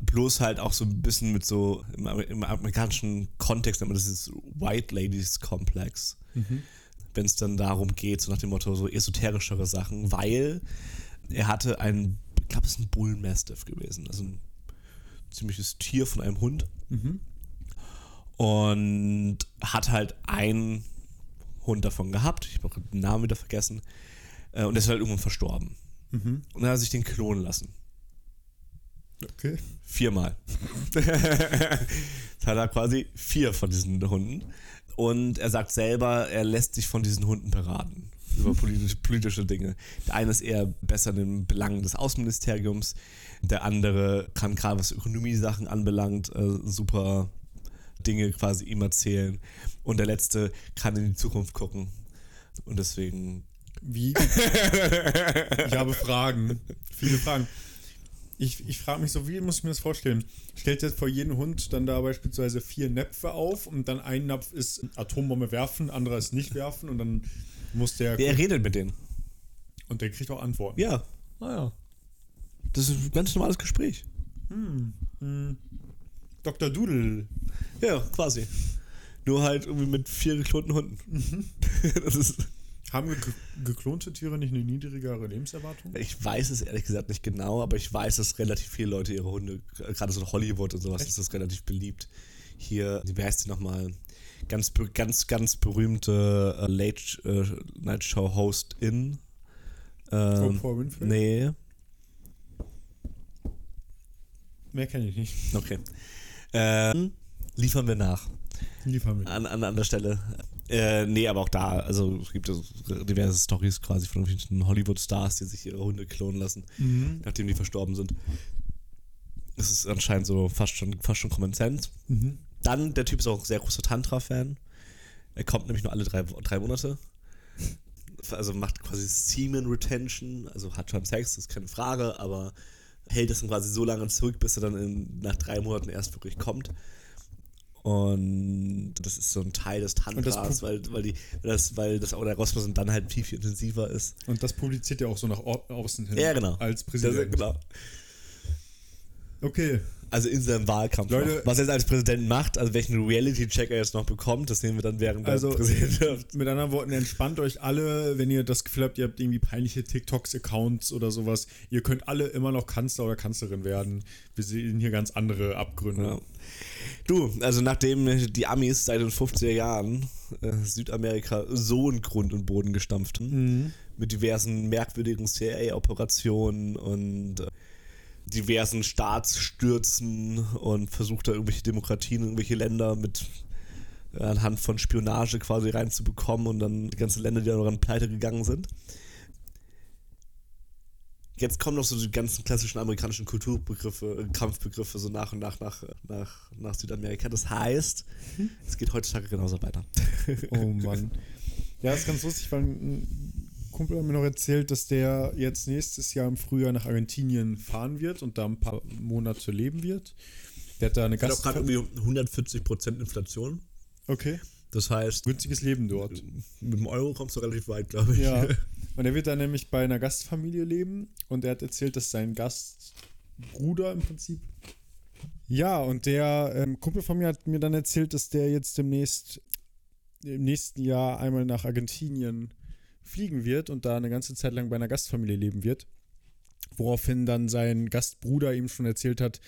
Bloß halt auch so ein bisschen mit so, im, im amerikanischen Kontext nennt man das dieses White Ladies Complex. Wenn es dann darum geht, so nach dem Motto, so esoterischere Sachen, weil er hatte ein, ich glaube, es ist ein Bullmastiff gewesen, also ein ziemliches Tier von einem Hund. Und hat halt einen Hund davon gehabt, ich habe auch den Namen wieder vergessen, äh, und der ist halt irgendwann verstorben. Und dann hat er sich den klonen lassen. Okay. Viermal. Jetzt hat er quasi vier von diesen Hunden. Und er sagt selber, er lässt sich von diesen Hunden beraten über politische, politische Dinge. Der eine ist eher besser in den Belangen des Außenministeriums. Der andere kann gerade was Ökonomiesachen anbelangt, äh, super Dinge quasi ihm erzählen. Und der letzte kann in die Zukunft gucken. Und deswegen Wie? ich habe Fragen. Viele Fragen. Ich, ich frage mich so, wie muss ich mir das vorstellen? Stellt jetzt vor jedem Hund dann da beispielsweise vier Näpfe auf und dann ein Napf ist Atombombe werfen, anderer ist nicht werfen und dann muss der. er redet mit denen. Und der kriegt auch Antworten. Ja, Naja. das ist ein ganz normales Gespräch. Dr. Doodle. Ja, quasi. Nur halt irgendwie mit vier geklonten Hunden. das ist, Haben ge geklonte Tiere nicht eine niedrigere Lebenserwartung? ich weiß es ehrlich gesagt nicht genau, aber ich weiß, dass relativ viele Leute ihre Hunde, gerade so in Hollywood und sowas, ist das relativ beliebt. Hier, wie heißt die nochmal? Ganz, ganz, ganz berühmte äh, Late äh, Night Show Hostin. Ähm, Oprah Winfrey? Nee. Mehr kenne ich nicht. Okay. Ähm, liefern wir nach. Liefern wir. An, an, an der Stelle. Äh, nee, aber auch da, also es gibt diverse Stories quasi von irgendwelchen Hollywood-Stars, die sich ihre Hunde klonen lassen, Mhm. nachdem die verstorben sind. Das ist anscheinend so fast schon, fast schon Common Sense. Mhm. Dann, der Typ ist auch ein sehr großer Tantra-Fan. Er kommt nämlich nur alle drei, drei Monate. Also macht quasi Semen Retention, also hat schon Sex, das ist keine Frage, aber hält das dann quasi so lange zurück, bis er dann in, nach drei Monaten erst wirklich kommt. Und das ist so ein Teil des das Tantras, weil, weil, die, weil das, weil das Orgasmus dann halt viel, viel intensiver ist. Und das publiziert er auch so nach au- außen hin. Ja, genau. Als Das, Präsident. genau. Okay. Also in seinem Wahlkampf. Leute-. Was er jetzt als Präsident macht, also welchen Reality-Check er jetzt noch bekommt, das sehen wir dann während der Also- Präsidentschaft. Mit anderen Worten, entspannt euch alle, wenn ihr das Gefühl habt, ihr habt irgendwie peinliche TikToks-Accounts oder sowas. Ihr könnt alle immer noch Kanzler oder Kanzlerin werden. Wir sehen hier ganz andere Abgründe. Ja. Du, also nachdem die Amis seit den 50er Jahren äh, Südamerika so in Grund und Boden gestampft haben, mit diversen merkwürdigen CIA-Operationen und äh, diversen Staatsstürzen und versucht da irgendwelche Demokratien, irgendwelche Länder mit äh, anhand von Spionage quasi reinzubekommen und dann die ganzen Länder, die daran pleite gegangen sind. Jetzt kommen noch so die ganzen klassischen amerikanischen Kulturbegriffe, äh, Kampfbegriffe so nach und nach nach, nach, nach Südamerika. Das heißt, es geht heutzutage genauso weiter. Oh Mann. Ja, ist ganz lustig, weil ein Kumpel hat mir noch erzählt, dass der jetzt nächstes Jahr im Frühjahr nach Argentinien fahren wird und da ein paar Monate leben wird. Der hat da eine Gast... gerade irgendwie 140% Inflation. Okay. Das heißt, Günstiges Leben dort. mit dem Euro kommst du relativ weit, glaube ich. Ja. Und er wird dann nämlich bei einer Gastfamilie leben und er hat erzählt, dass sein Gastbruder im Prinzip. Ja, und der ähm, Kumpel von mir hat mir dann erzählt, dass der jetzt demnächst im nächsten Jahr einmal nach Argentinien fliegen wird und da eine ganze Zeit lang bei einer Gastfamilie leben wird. Woraufhin dann sein Gastbruder ihm schon erzählt hat,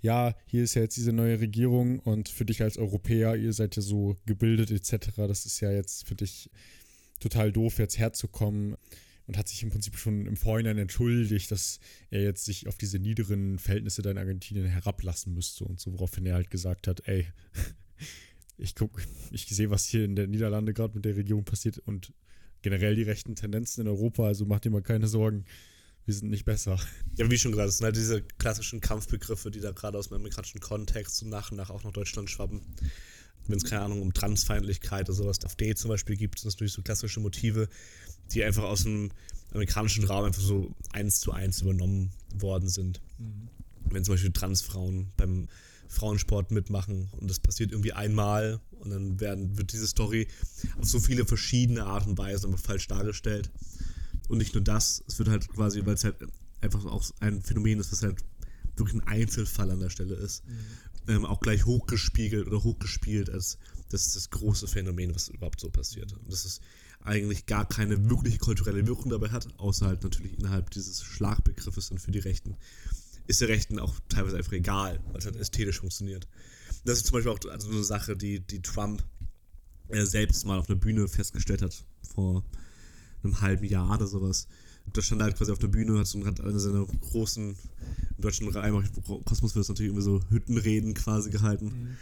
ja, hier ist ja jetzt diese neue Regierung und für dich als Europäer, ihr seid ja so gebildet etc., das ist ja jetzt für dich total doof, jetzt herzukommen und hat sich im Prinzip schon im Vorhinein entschuldigt, dass er jetzt sich auf diese niederen Verhältnisse da in Argentinien herablassen müsste und so, woraufhin er halt gesagt hat, ey, ich guck, ich sehe, was hier in der Niederlande gerade mit der Regierung passiert und generell die rechten Tendenzen in Europa, also macht dir mal keine Sorgen, wir sind nicht besser. Ja, wie schon gesagt, das sind halt diese klassischen Kampfbegriffe, die da gerade aus dem amerikanischen Kontext so nach und nach auch nach Deutschland schwappen. Wenn es keine Ahnung um Transfeindlichkeit oder sowas, AfD zum Beispiel gibt, sind das natürlich so klassische Motive, die einfach aus dem amerikanischen Raum einfach so eins zu eins übernommen worden sind. Wenn zum Beispiel Transfrauen beim Frauensport mitmachen und das passiert irgendwie einmal und dann werden, wird diese Story auf so viele verschiedene Arten und Weisen aber falsch dargestellt. Und nicht nur das, es wird halt quasi, weil es halt einfach auch ein Phänomen ist, was halt wirklich ein Einzelfall an der Stelle ist, ähm, auch gleich hochgespiegelt oder hochgespielt als das ist das große Phänomen, was überhaupt so passiert. Und das ist eigentlich gar keine wirkliche kulturelle Wirkung dabei hat, außer halt natürlich innerhalb dieses Schlagbegriffes dann für die Rechten. Ist der Rechten auch teilweise einfach egal, weil es halt ästhetisch funktioniert. Das ist zum Beispiel auch also eine Sache, die, die Trump äh, selbst mal auf einer Bühne festgestellt hat, vor einem halben Jahr oder sowas. Da stand er halt quasi auf der Bühne hat, und hat eine seiner großen, im deutschen Kosmos wird es natürlich irgendwie so Hüttenreden quasi gehalten.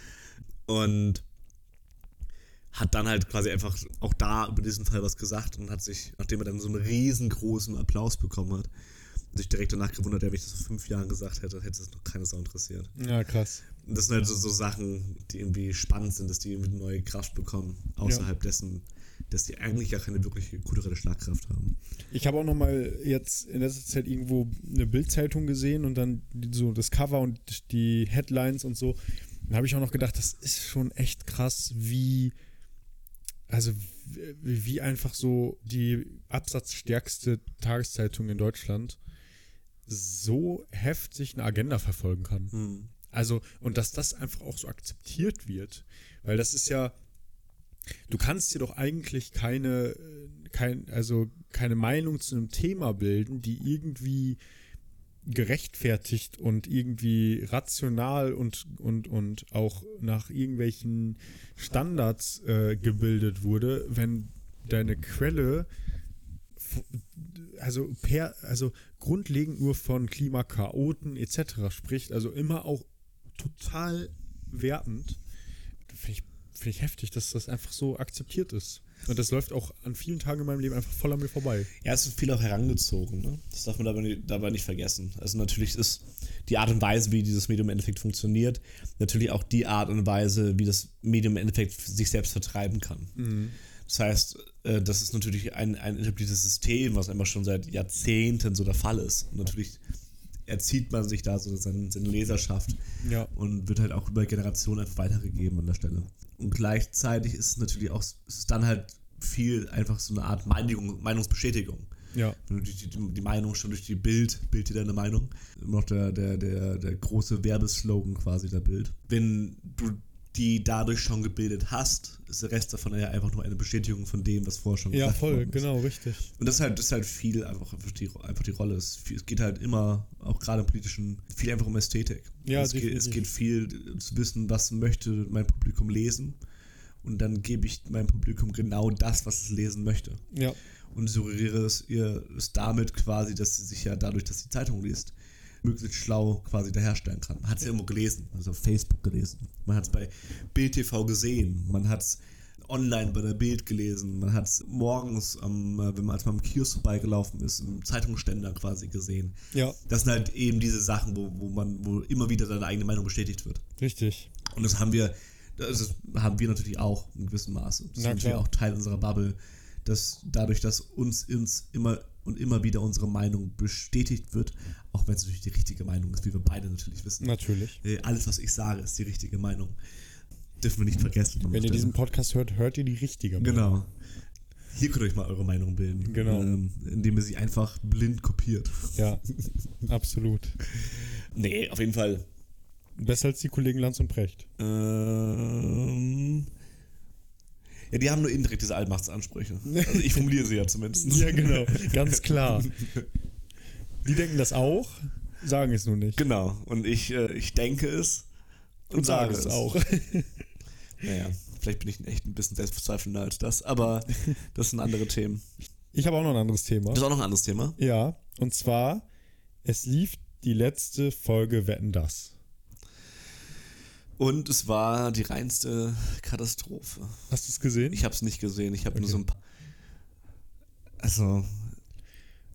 Und hat dann halt quasi einfach auch da über diesen Fall was gesagt und hat sich, nachdem er dann so einen riesengroßen Applaus bekommen hat, sich direkt danach gewundert, wenn ich das vor fünf Jahren gesagt hätte, hätte es noch keine Sau interessiert. Ja, krass. Und das sind halt so, so Sachen, die irgendwie spannend sind, dass die irgendwie eine neue Kraft bekommen, außerhalb dessen, dass die eigentlich gar keine wirkliche kulturelle Schlagkraft haben. Ich habe auch noch mal jetzt in letzter Zeit irgendwo eine Bildzeitung gesehen und dann so das Cover und die Headlines und so. Da habe ich auch noch gedacht, das ist schon echt krass, wie also wie einfach so die absatzstärkste Tageszeitung in Deutschland so heftig eine Agenda verfolgen kann. Hm. Also, und dass das einfach auch so akzeptiert wird. Weil das ist ja, du kannst dir doch eigentlich keine, äh, kein, also keine Meinung zu einem Thema bilden, die irgendwie gerechtfertigt und irgendwie rational und, und, und auch nach irgendwelchen Standards äh, gebildet wurde, wenn deine Quelle also per, also grundlegend nur von Klimakaoten etc. spricht, also immer auch total wertend, finde ich, find ich heftig, dass das einfach so akzeptiert ist. Und das läuft auch an vielen Tagen in meinem Leben einfach voll an mir vorbei. Ja, es wird viel auch herangezogen, ne? Das darf man dabei nicht, dabei nicht vergessen. Also natürlich ist die Art und Weise, wie dieses Medium im Endeffekt funktioniert, natürlich auch die Art und Weise, wie das Medium im Endeffekt sich selbst vertreiben kann. Mhm. Das heißt, äh, das ist natürlich ein, ein etabliertes System, was einfach schon seit Jahrzehnten so der Fall ist. Und natürlich erzieht man sich da so seine, seine Leserschaft Ja. und wird halt auch über Generationen einfach weitergegeben an der Stelle. Und gleichzeitig ist es natürlich auch, ist es dann halt viel einfach so eine Art Meinung, Meinungsbestätigung. Ja. Wenn du die, die, die Meinung schon durch die Bild, Bild dir deine Meinung, immer noch der, der, der, der große Werbeslogan quasi der Bild. Wenn du die dadurch schon gebildet hast, ist der Rest davon ja einfach nur eine Bestätigung von dem, was vorher schon Ja, gesagt voll, worden ist. genau, richtig. Und das ist halt, das ist halt viel einfach, einfach, die, einfach die Rolle. Es, es geht halt immer, auch gerade im politischen, viel einfach um Ästhetik. Ja, es, geht, es geht viel zu wissen, was möchte mein Publikum lesen. Und dann gebe ich meinem Publikum genau das, was es lesen möchte. Ja. Und suggeriere es ihr es damit quasi, dass sie sich ja dadurch, dass sie Zeitung liest, möglichst schlau quasi daherstellen kann. Man hat es ja irgendwo gelesen, also auf Facebook gelesen. Man hat es bei Bild TV gesehen. Man hat es online bei der Bild gelesen. Man hat es morgens, am, äh, wenn man als man am Kiosk vorbeigelaufen ist, im Zeitungsständer quasi gesehen. Ja, Das sind halt eben diese Sachen, wo, wo man, wo immer wieder seine eigene Meinung bestätigt wird. richtig. Und das haben wir, das haben wir natürlich auch in gewissem Maße. Das Na ist natürlich klar. auch Teil unserer Bubble, dass dadurch, dass uns ins immer und immer wieder unsere Meinung bestätigt wird, auch wenn es natürlich die richtige Meinung ist, wie wir beide natürlich wissen. Natürlich. Äh, Alles, was ich sage, ist die richtige Meinung. Dürfen wir nicht vergessen. Wenn ihr diesen Podcast hört, hört ihr die richtige. Meinung. Genau. Hier könnt ihr euch mal eure Meinung bilden. Genau. Ähm, indem ihr sie einfach blind kopiert. Ja, absolut. Nee, auf jeden Fall. Besser als die Kollegen Lanz und Precht. Ähm, ja, die haben nur indirekt diese Allmachtsansprüche. Also ich formuliere sie ja zumindest. Ja, genau. Ganz klar. Die denken das auch, sagen es nur nicht. Genau. Und ich, äh, ich denke es und, sage es auch. Naja, vielleicht bin ich echt ein bisschen selbstbezweifelnder als das, aber das sind andere Themen. Ich habe auch noch ein anderes Thema. Das ist auch noch ein anderes Thema. Ja, und zwar, es lief die letzte Folge Wetten das. Und es war die reinste Katastrophe. Hast du es gesehen? Ich habe es nicht gesehen. Ich habe nur Okay. so ein paar. Also,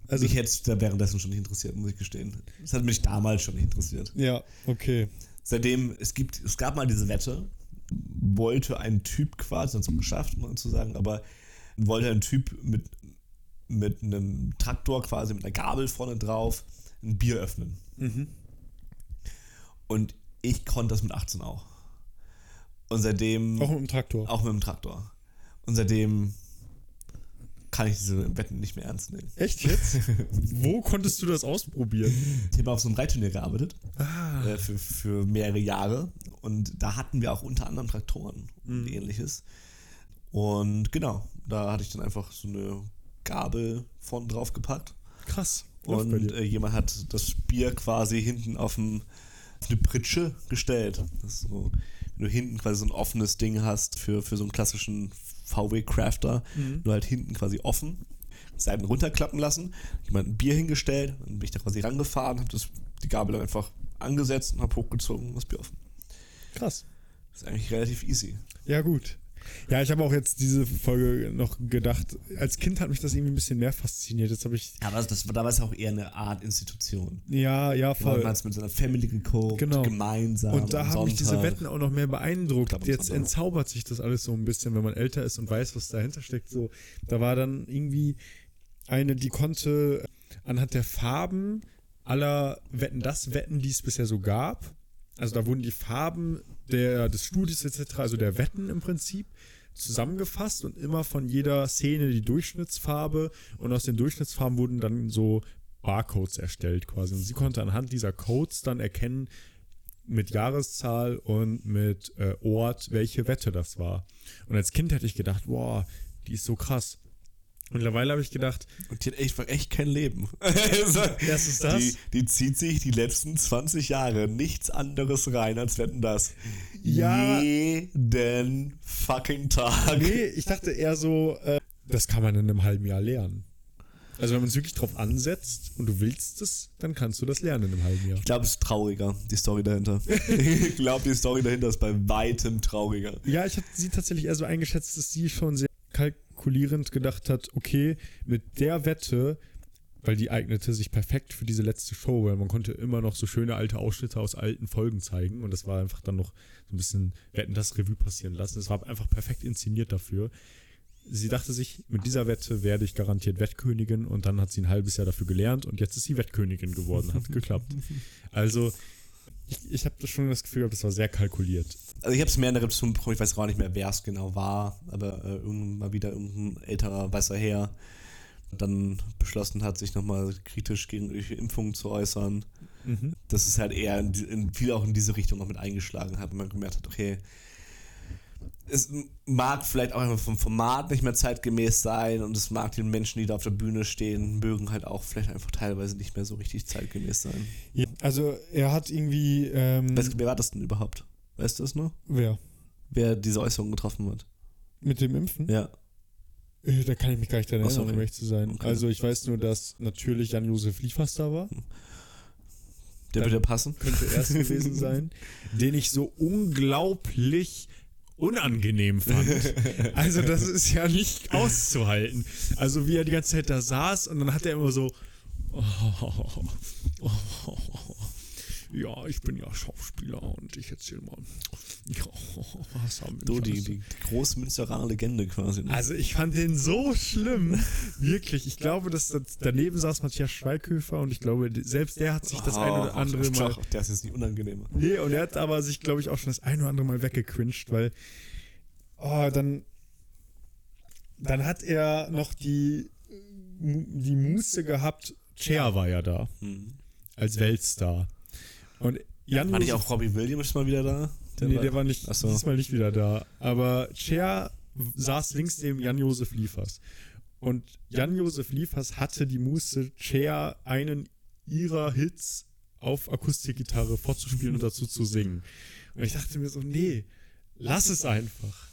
also, mich hätte es da währenddessen schon nicht interessiert, muss ich gestehen. Es hat mich damals schon nicht interessiert. ja, okay. Seitdem, es gibt, es gab mal diese Wette, wollte ein Typ quasi, hat es geschafft, mal zu sagen, aber wollte ein Typ mit, mit einem Traktor quasi, mit einer Gabel vorne drauf, ein Bier öffnen. Mhm. Und ich konnte das mit 18 auch. Und seitdem, Auch mit dem Traktor. auch mit dem Traktor. Und seitdem kann ich diese Wetten nicht mehr ernst nehmen. Echt jetzt? Wo konntest du das ausprobieren? Ich habe auf so einem Reitturnier gearbeitet, Ah, äh, für, für mehrere Jahre. Und da hatten wir auch unter anderem Traktoren und ähnliches. Und genau, da hatte ich dann einfach so eine Gabel von drauf gepackt. krass. Und äh, jemand hat das Bier quasi hinten auf, dem, eine Pritsche gestellt. Das ist so, wenn du hinten quasi so ein offenes Ding hast für, für so einen klassischen VW-Crafter, Mhm. nur halt hinten quasi offen. Seiten runterklappen lassen, jemand ein Bier hingestellt, dann bin ich da quasi rangefahren, habe die Gabel dann einfach angesetzt und habe hochgezogen und das Bier offen. Krass. Das ist eigentlich relativ easy. Ja, gut. Ja, ich habe auch jetzt diese Folge noch gedacht, als Kind hat mich das irgendwie ein bisschen mehr fasziniert. Jetzt habe ich. Aber das, da war es auch eher eine Art Institution. Ja, ja, Voll. Man hat mit seiner Family geguckt, Genau. gemeinsam. Und da haben mich diese. Wetten auch noch mehr beeindruckt. Glaub, Jetzt entzaubert sich das alles so ein bisschen, wenn man älter ist und weiß, was dahinter steckt. So, da war dann irgendwie eine, die konnte anhand der Farben aller Wetten, das Wetten, die es bisher so gab. Also da wurden die Farben der, des Studios etc., also der Wetten im Prinzip, zusammengefasst und immer von jeder Szene die Durchschnittsfarbe und aus den Durchschnittsfarben wurden dann so Barcodes erstellt quasi. Und sie konnte anhand dieser Codes dann erkennen, mit Jahreszahl und mit äh, Ort, welche Wette das war. Und als Kind hätte ich gedacht, boah, die ist so krass. Mittlerweile habe ich gedacht, Und die hat echt, echt kein Leben. Das ist das? Die, die zieht sich die letzten 20 Jahre nichts anderes rein, als wetten das. Ja. Jeden fucking Tag. nee, ich dachte eher so, äh, das kann man in einem halben Jahr lernen. Also wenn man es wirklich drauf ansetzt und du willst es, dann kannst du das lernen im halben Jahr. Ich glaube, es ist trauriger, die Story dahinter. ich glaube, die Story dahinter ist bei weitem trauriger. Ja, ich habe sie tatsächlich eher so eingeschätzt, dass sie schon sehr kalkulierend gedacht hat, okay, mit der Wette, weil die eignete sich perfekt für diese letzte Show, weil man konnte immer noch so schöne alte Ausschnitte aus alten Folgen zeigen und das war einfach dann noch so ein bisschen, wir hätten das Revue passieren lassen. Es war einfach perfekt inszeniert dafür. Sie dachte sich, mit dieser Wette werde ich garantiert Wettkönigin und dann hat sie ein halbes Jahr dafür gelernt und jetzt ist sie Wettkönigin geworden, hat geklappt. Also ich, ich habe schon das Gefühl gehabt, das war sehr kalkuliert. Also ich habe es mehr in der Repetition bekommen, ich weiß gar nicht mehr, wer es genau war, aber äh, irgendwann mal wieder irgendein älterer weißer Herr dann beschlossen hat, sich nochmal kritisch gegen Impfungen zu äußern. Mhm. Das ist halt eher in, in, viel auch in diese Richtung noch mit eingeschlagen hat, und man gemerkt hat, okay, es mag vielleicht auch einfach vom Format nicht mehr zeitgemäß sein und es mag den Menschen, die da auf der Bühne stehen, mögen halt auch vielleicht einfach teilweise nicht mehr so richtig zeitgemäß sein. Ja, also er hat irgendwie. Ähm, weißt, wer war das denn überhaupt? Weißt du das noch? Wer? Wer diese Äußerung getroffen hat? Mit dem Impfen? Ja. Äh, da kann ich mich gar nicht daran erinnern, um ehrlich zu sein. Okay. Also ich weiß nur, dass natürlich Jan-Josef Liefers da war. Der würde passen. Könnte erst gewesen sein. Den ich so unglaublich unangenehm fand. Also das ist ja nicht auszuhalten. Also wie er die ganze Zeit da saß und dann hat er immer so oh, oh, oh, ja, ich bin ja Schauspieler und ich erzähle mal. was haben wir so, die, die, große Münsteraner Legende quasi. Ne? Also ich fand den so schlimm. Wirklich. Ich glaube, dass daneben saß Matthias Schweighöfer und ich glaube, selbst der hat sich das oh, ein oder andere Mal. Doch, der ist jetzt nicht unangenehmer. Nee, und er hat aber sich, glaube ich, auch schon das ein oder andere Mal weggequinscht, weil oh, dann, dann hat er noch die, die Muße gehabt. Cher war ja da. Mhm. Als Weltstar. Und Jan war nicht auch Robbie Williams mal wieder da? Der nee, war, der war nicht, Achso. diesmal nicht wieder da. Aber Cher saß links neben Jan-Josef Liefers. Und Jan-Josef Liefers hatte die Muße, Cher einen ihrer Hits auf Akustikgitarre vorzuspielen und dazu zu singen. Und ich dachte mir so, nee, lass es einfach.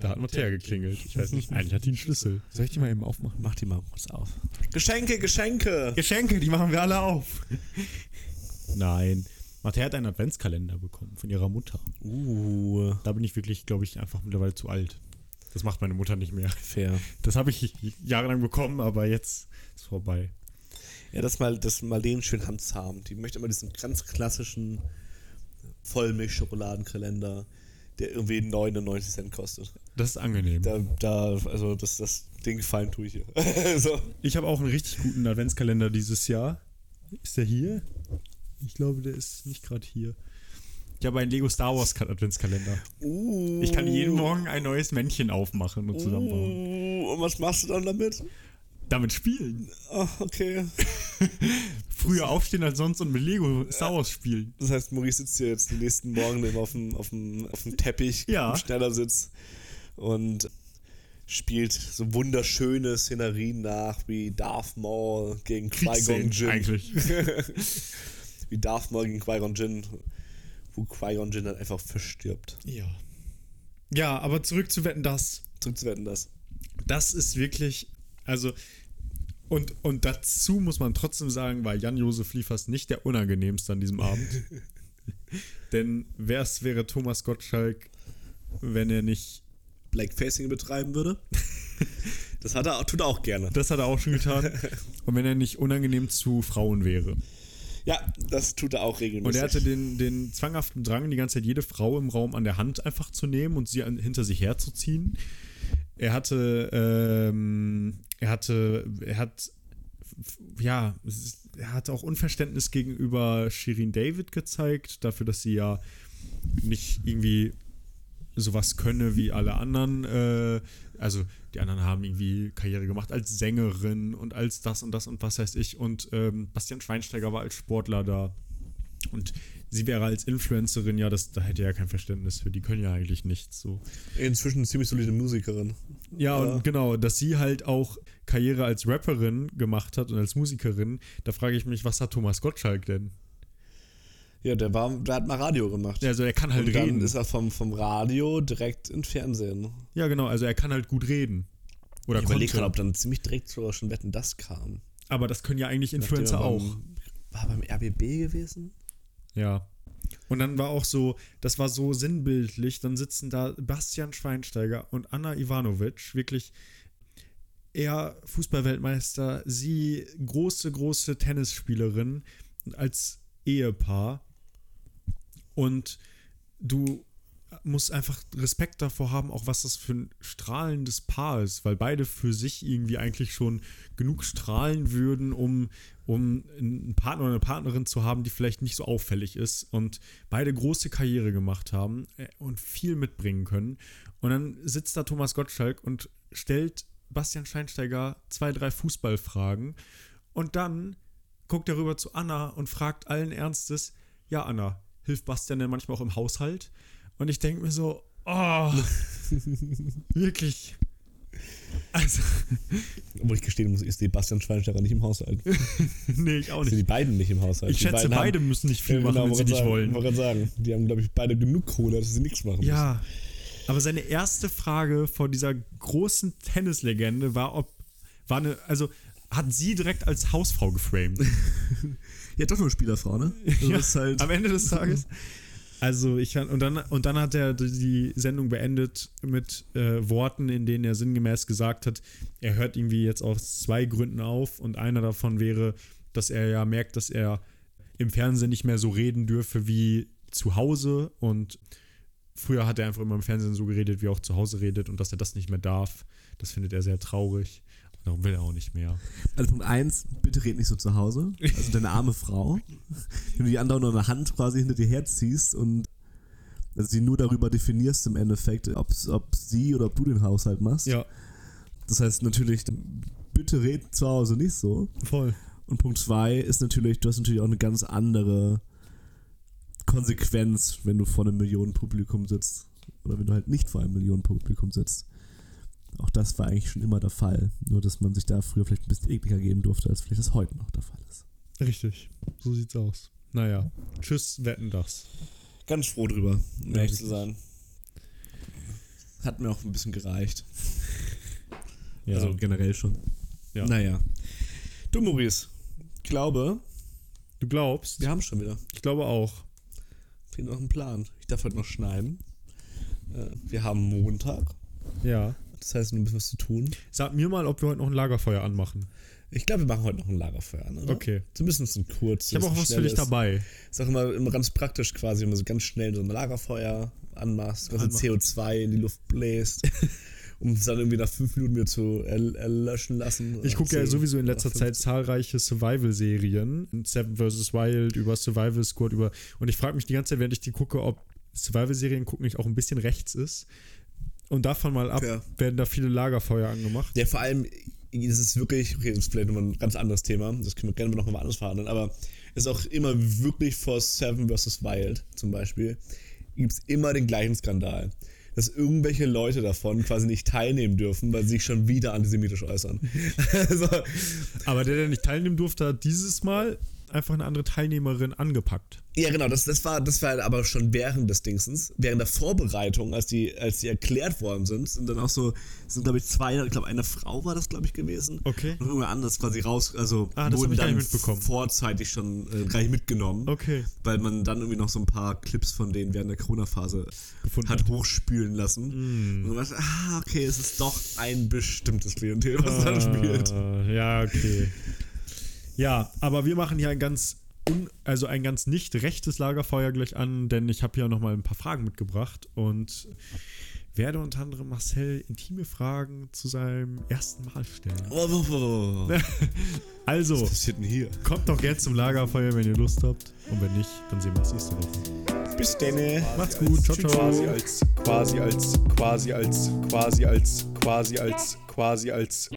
Da hat Mattea geklingelt. Ich weiß nicht, eigentlich hat die einen Schlüssel. Soll ich die mal eben aufmachen? Mach die mal kurz auf. Geschenke, Geschenke! Geschenke, die machen wir alle auf. Nein. Mattea hat einen Adventskalender bekommen von ihrer Mutter. Uh. Da bin ich wirklich, glaube ich, einfach mittlerweile zu alt. Das macht meine Mutter nicht mehr. Fair. Das habe ich jahrelang bekommen, aber jetzt ist vorbei. Ja, das mal, das Marlene schön handzahm. Die möchte immer diesen ganz klassischen Vollmilch-Schokoladenkalender der irgendwie 99 Cent kostet. Das ist angenehm. Da, da also das, das Ding gefallen tue ich hier. so. Ich habe auch einen richtig guten Adventskalender dieses Jahr. Ist der hier? Ich glaube, der ist nicht gerade hier. Ich habe einen Lego Star Wars Adventskalender. Uh. Ich kann jeden Morgen ein neues Männchen aufmachen und zusammenbauen. Uh. Und was machst du dann damit? Damit spielen. Oh, okay. Früher aufstehen als sonst und mit Lego Star Wars spielen. Das heißt, Maurice sitzt hier jetzt die nächsten Morgen immer auf dem, auf dem, auf dem Teppich, ja. im Schnellersitz und spielt so wunderschöne Szenerien nach, wie Darth Maul gegen Qui-Gon Jinn. eigentlich. wie Darth Maul gegen Qui-Gon Jinn, wo Qui-Gon Jinn dann einfach verstirbt. Ja. Ja, aber zurück zu Wetten, das. Zurück zu Wetten, das. Das ist wirklich, also und, und dazu muss man trotzdem sagen, war Jan-Josef Liefers nicht der unangenehmste an diesem Abend. Denn wer es wäre Thomas Gottschalk, wenn er nicht Blackfacing betreiben würde? Das hat er, tut er auch gerne. Das hat er auch schon getan. Und wenn er nicht unangenehm zu Frauen wäre. Ja, das tut er auch regelmäßig. Und er hatte den, den zwanghaften Drang, die ganze Zeit jede Frau im Raum an der Hand einfach zu nehmen und sie an, hinter sich herzuziehen. Er hatte, ähm, er hatte, er hat, ja, er hat auch Unverständnis gegenüber Shirin David gezeigt, dafür, dass sie ja nicht irgendwie sowas könne wie alle anderen. Äh, also die anderen haben irgendwie Karriere gemacht als Sängerin und als das und das und was heißt ich. Und ähm, Bastian Schweinsteiger war als Sportler da. Und sie wäre als Influencerin, ja, das, da hätte ja kein Verständnis für. Die können ja eigentlich nichts so. Inzwischen eine ziemlich solide Musikerin. Ja, ja, und genau, dass sie halt auch Karriere als Rapperin gemacht hat und als Musikerin, da frage ich mich, was hat Thomas Gottschalk denn? Ja, der, war, der hat mal Radio gemacht. Ja, also er kann halt und reden. dann ist er vom, vom Radio direkt ins Fernsehen. Ja, genau, also er kann halt gut reden. Oder ich überlege gerade, ob dann ziemlich direkt sogar schon Wetten, das kam. Aber das können ja eigentlich Influencer er auch. beim- War beim RBB gewesen? Ja. Und dann war auch so, das war so sinnbildlich, dann sitzen da Bastian Schweinsteiger und Anna Ivanovic, wirklich er Fußballweltmeister, sie große, große Tennisspielerin als Ehepaar. Und du musst einfach Respekt davor haben, auch was das für ein strahlendes Paar ist, weil beide für sich irgendwie eigentlich schon genug strahlen würden, um, um einen Partner oder eine Partnerin zu haben, die vielleicht nicht so auffällig ist und beide große Karriere gemacht haben äh, und viel mitbringen können. Und dann sitzt da Thomas Gottschalk und stellt Bastian Schweinsteiger zwei, drei Fußballfragen und dann guckt er rüber zu Anna und fragt allen Ernstes, ja Anna, hilft Bastian denn manchmal auch im Haushalt? Und ich denke mir so, oh, wirklich. Also, Obwohl ich gestehen muss, ist die Bastian Schweinsteiger nicht im Haushalt. nee, ich auch Sind die nicht. beiden nicht im Haushalt. Ich Die schätze, beiden beide haben, müssen nicht viel Ja, machen, genau, wenn sie nicht sagen, wollen. wollte gerade sagen, die haben, glaube ich, beide genug Kohle, dass sie nichts machen Ja, aber seine erste Frage vor dieser großen Tennislegende war, ob, war eine, also hat sie direkt als Hausfrau geframed. müssen. Ja, doch nur eine Spielerfrau, ne? Also Ja, das ist halt, am Ende des Tages. Also ich fand, und dann, und dann hat er die Sendung beendet mit äh, Worten, in denen er sinngemäß gesagt hat, er hört irgendwie jetzt aus zwei Gründen auf und einer davon wäre, dass er ja merkt, dass er im Fernsehen nicht mehr so reden dürfe wie zu Hause und früher hat er einfach immer im Fernsehen so geredet, wie er auch zu Hause redet und dass er das nicht mehr darf. Das findet er sehr traurig. Darum will er auch nicht mehr. Also Punkt 1, bitte red nicht so zu Hause. Also deine arme Frau. Wenn du die andere nur eine Hand quasi hinter dir herziehst und also sie nur darüber definierst im Endeffekt, ob, ob sie oder ob du den Haushalt machst. Ja, Das heißt natürlich, bitte red zu Hause nicht so. voll. Und Punkt 2 ist natürlich, du hast natürlich auch eine ganz andere Konsequenz, wenn du vor einem Millionenpublikum sitzt. Oder wenn du halt nicht vor einem Millionenpublikum sitzt. Auch das war eigentlich schon immer der Fall. Nur, dass man sich da früher vielleicht ein bisschen ekliger geben durfte, als vielleicht das heute noch der Fall ist. Richtig. So sieht's aus. Naja, tschüss, wetten das. Ganz froh drüber, um Ja, ehrlich zu sein. Hat mir auch ein bisschen gereicht. Ja. Also generell schon. Ja. Naja. Du, Maurice, ich glaube, du glaubst? wir haben schon wieder. Ich glaube auch. Fehlt noch ein Plan. Ich darf heute noch schneiden. Äh, Wir haben Montag. Ja. Das heißt, ein bisschen was zu tun. Sag mir mal, ob wir heute noch ein Lagerfeuer anmachen. Ich glaube, wir machen heute noch ein Lagerfeuer an, oder? Okay. Zumindest ein kurzes. Ich habe auch was für dich dabei. Ist auch immer, immer ganz praktisch quasi, wenn man so ganz schnell so ein Lagerfeuer anmachst, ganze Anmacht. CO2 in die Luft bläst, um es dann irgendwie nach fünf Minuten wieder zu erl erlöschen lassen. Ich gucke ja sowieso in letzter 15. Zeit zahlreiche Survival-Serien. Seven vs. Wild, über Survival Squad, über. Und ich frage mich die ganze Zeit, während ich die gucke, ob Survival-Serien gucken nicht auch ein bisschen rechts ist. Und davon mal ab, Ja. werden da viele Lagerfeuer angemacht. Ja, vor allem, das ist wirklich, okay, das ist vielleicht nochmal ein ganz anderes Thema, das können wir gerne noch mal anders verhandeln, aber ist auch immer wirklich vor Seven vs. Wild zum Beispiel, gibt es immer den gleichen Skandal. Dass irgendwelche Leute davon quasi nicht teilnehmen dürfen, weil sie sich schon wieder antisemitisch äußern. also, Aber der, der nicht teilnehmen durfte, hat dieses Mal einfach eine andere Teilnehmerin angepackt. ja, genau, das, das, war, das war aber schon während des Dingsens, während der Vorbereitung, als die, als die erklärt worden sind, sind dann auch so, sind glaube ich zwei, ich glaube eine Frau war das, glaube ich, gewesen. Okay. Und irgendwer anders quasi raus, also Ah, wurden dann vorzeitig schon äh, gleich mitgenommen. Okay. Weil man dann irgendwie noch so ein paar Clips von denen während der Corona-Phase hat hat. hochspülen lassen. Und man dachte, ah, okay, es ist doch ein bestimmtes Klientel, was da spielt. Äh, ja, okay. Ja, aber wir machen hier ein ganz, un, also ein ganz nicht rechtes Lagerfeuer gleich an, denn ich habe hier noch mal ein paar Fragen mitgebracht und werde unter anderem Marcel intime Fragen zu seinem ersten Mal stellen. Oh, oh, oh, oh. Also, Was passiert denn hier? kommt doch gerne zum Lagerfeuer, wenn ihr Lust habt. Und wenn nicht, dann sehen wir uns nächste Woche. Bis denn. Macht's gut, ciao, ciao. Quasi als, quasi als, quasi als, quasi als, quasi als, quasi als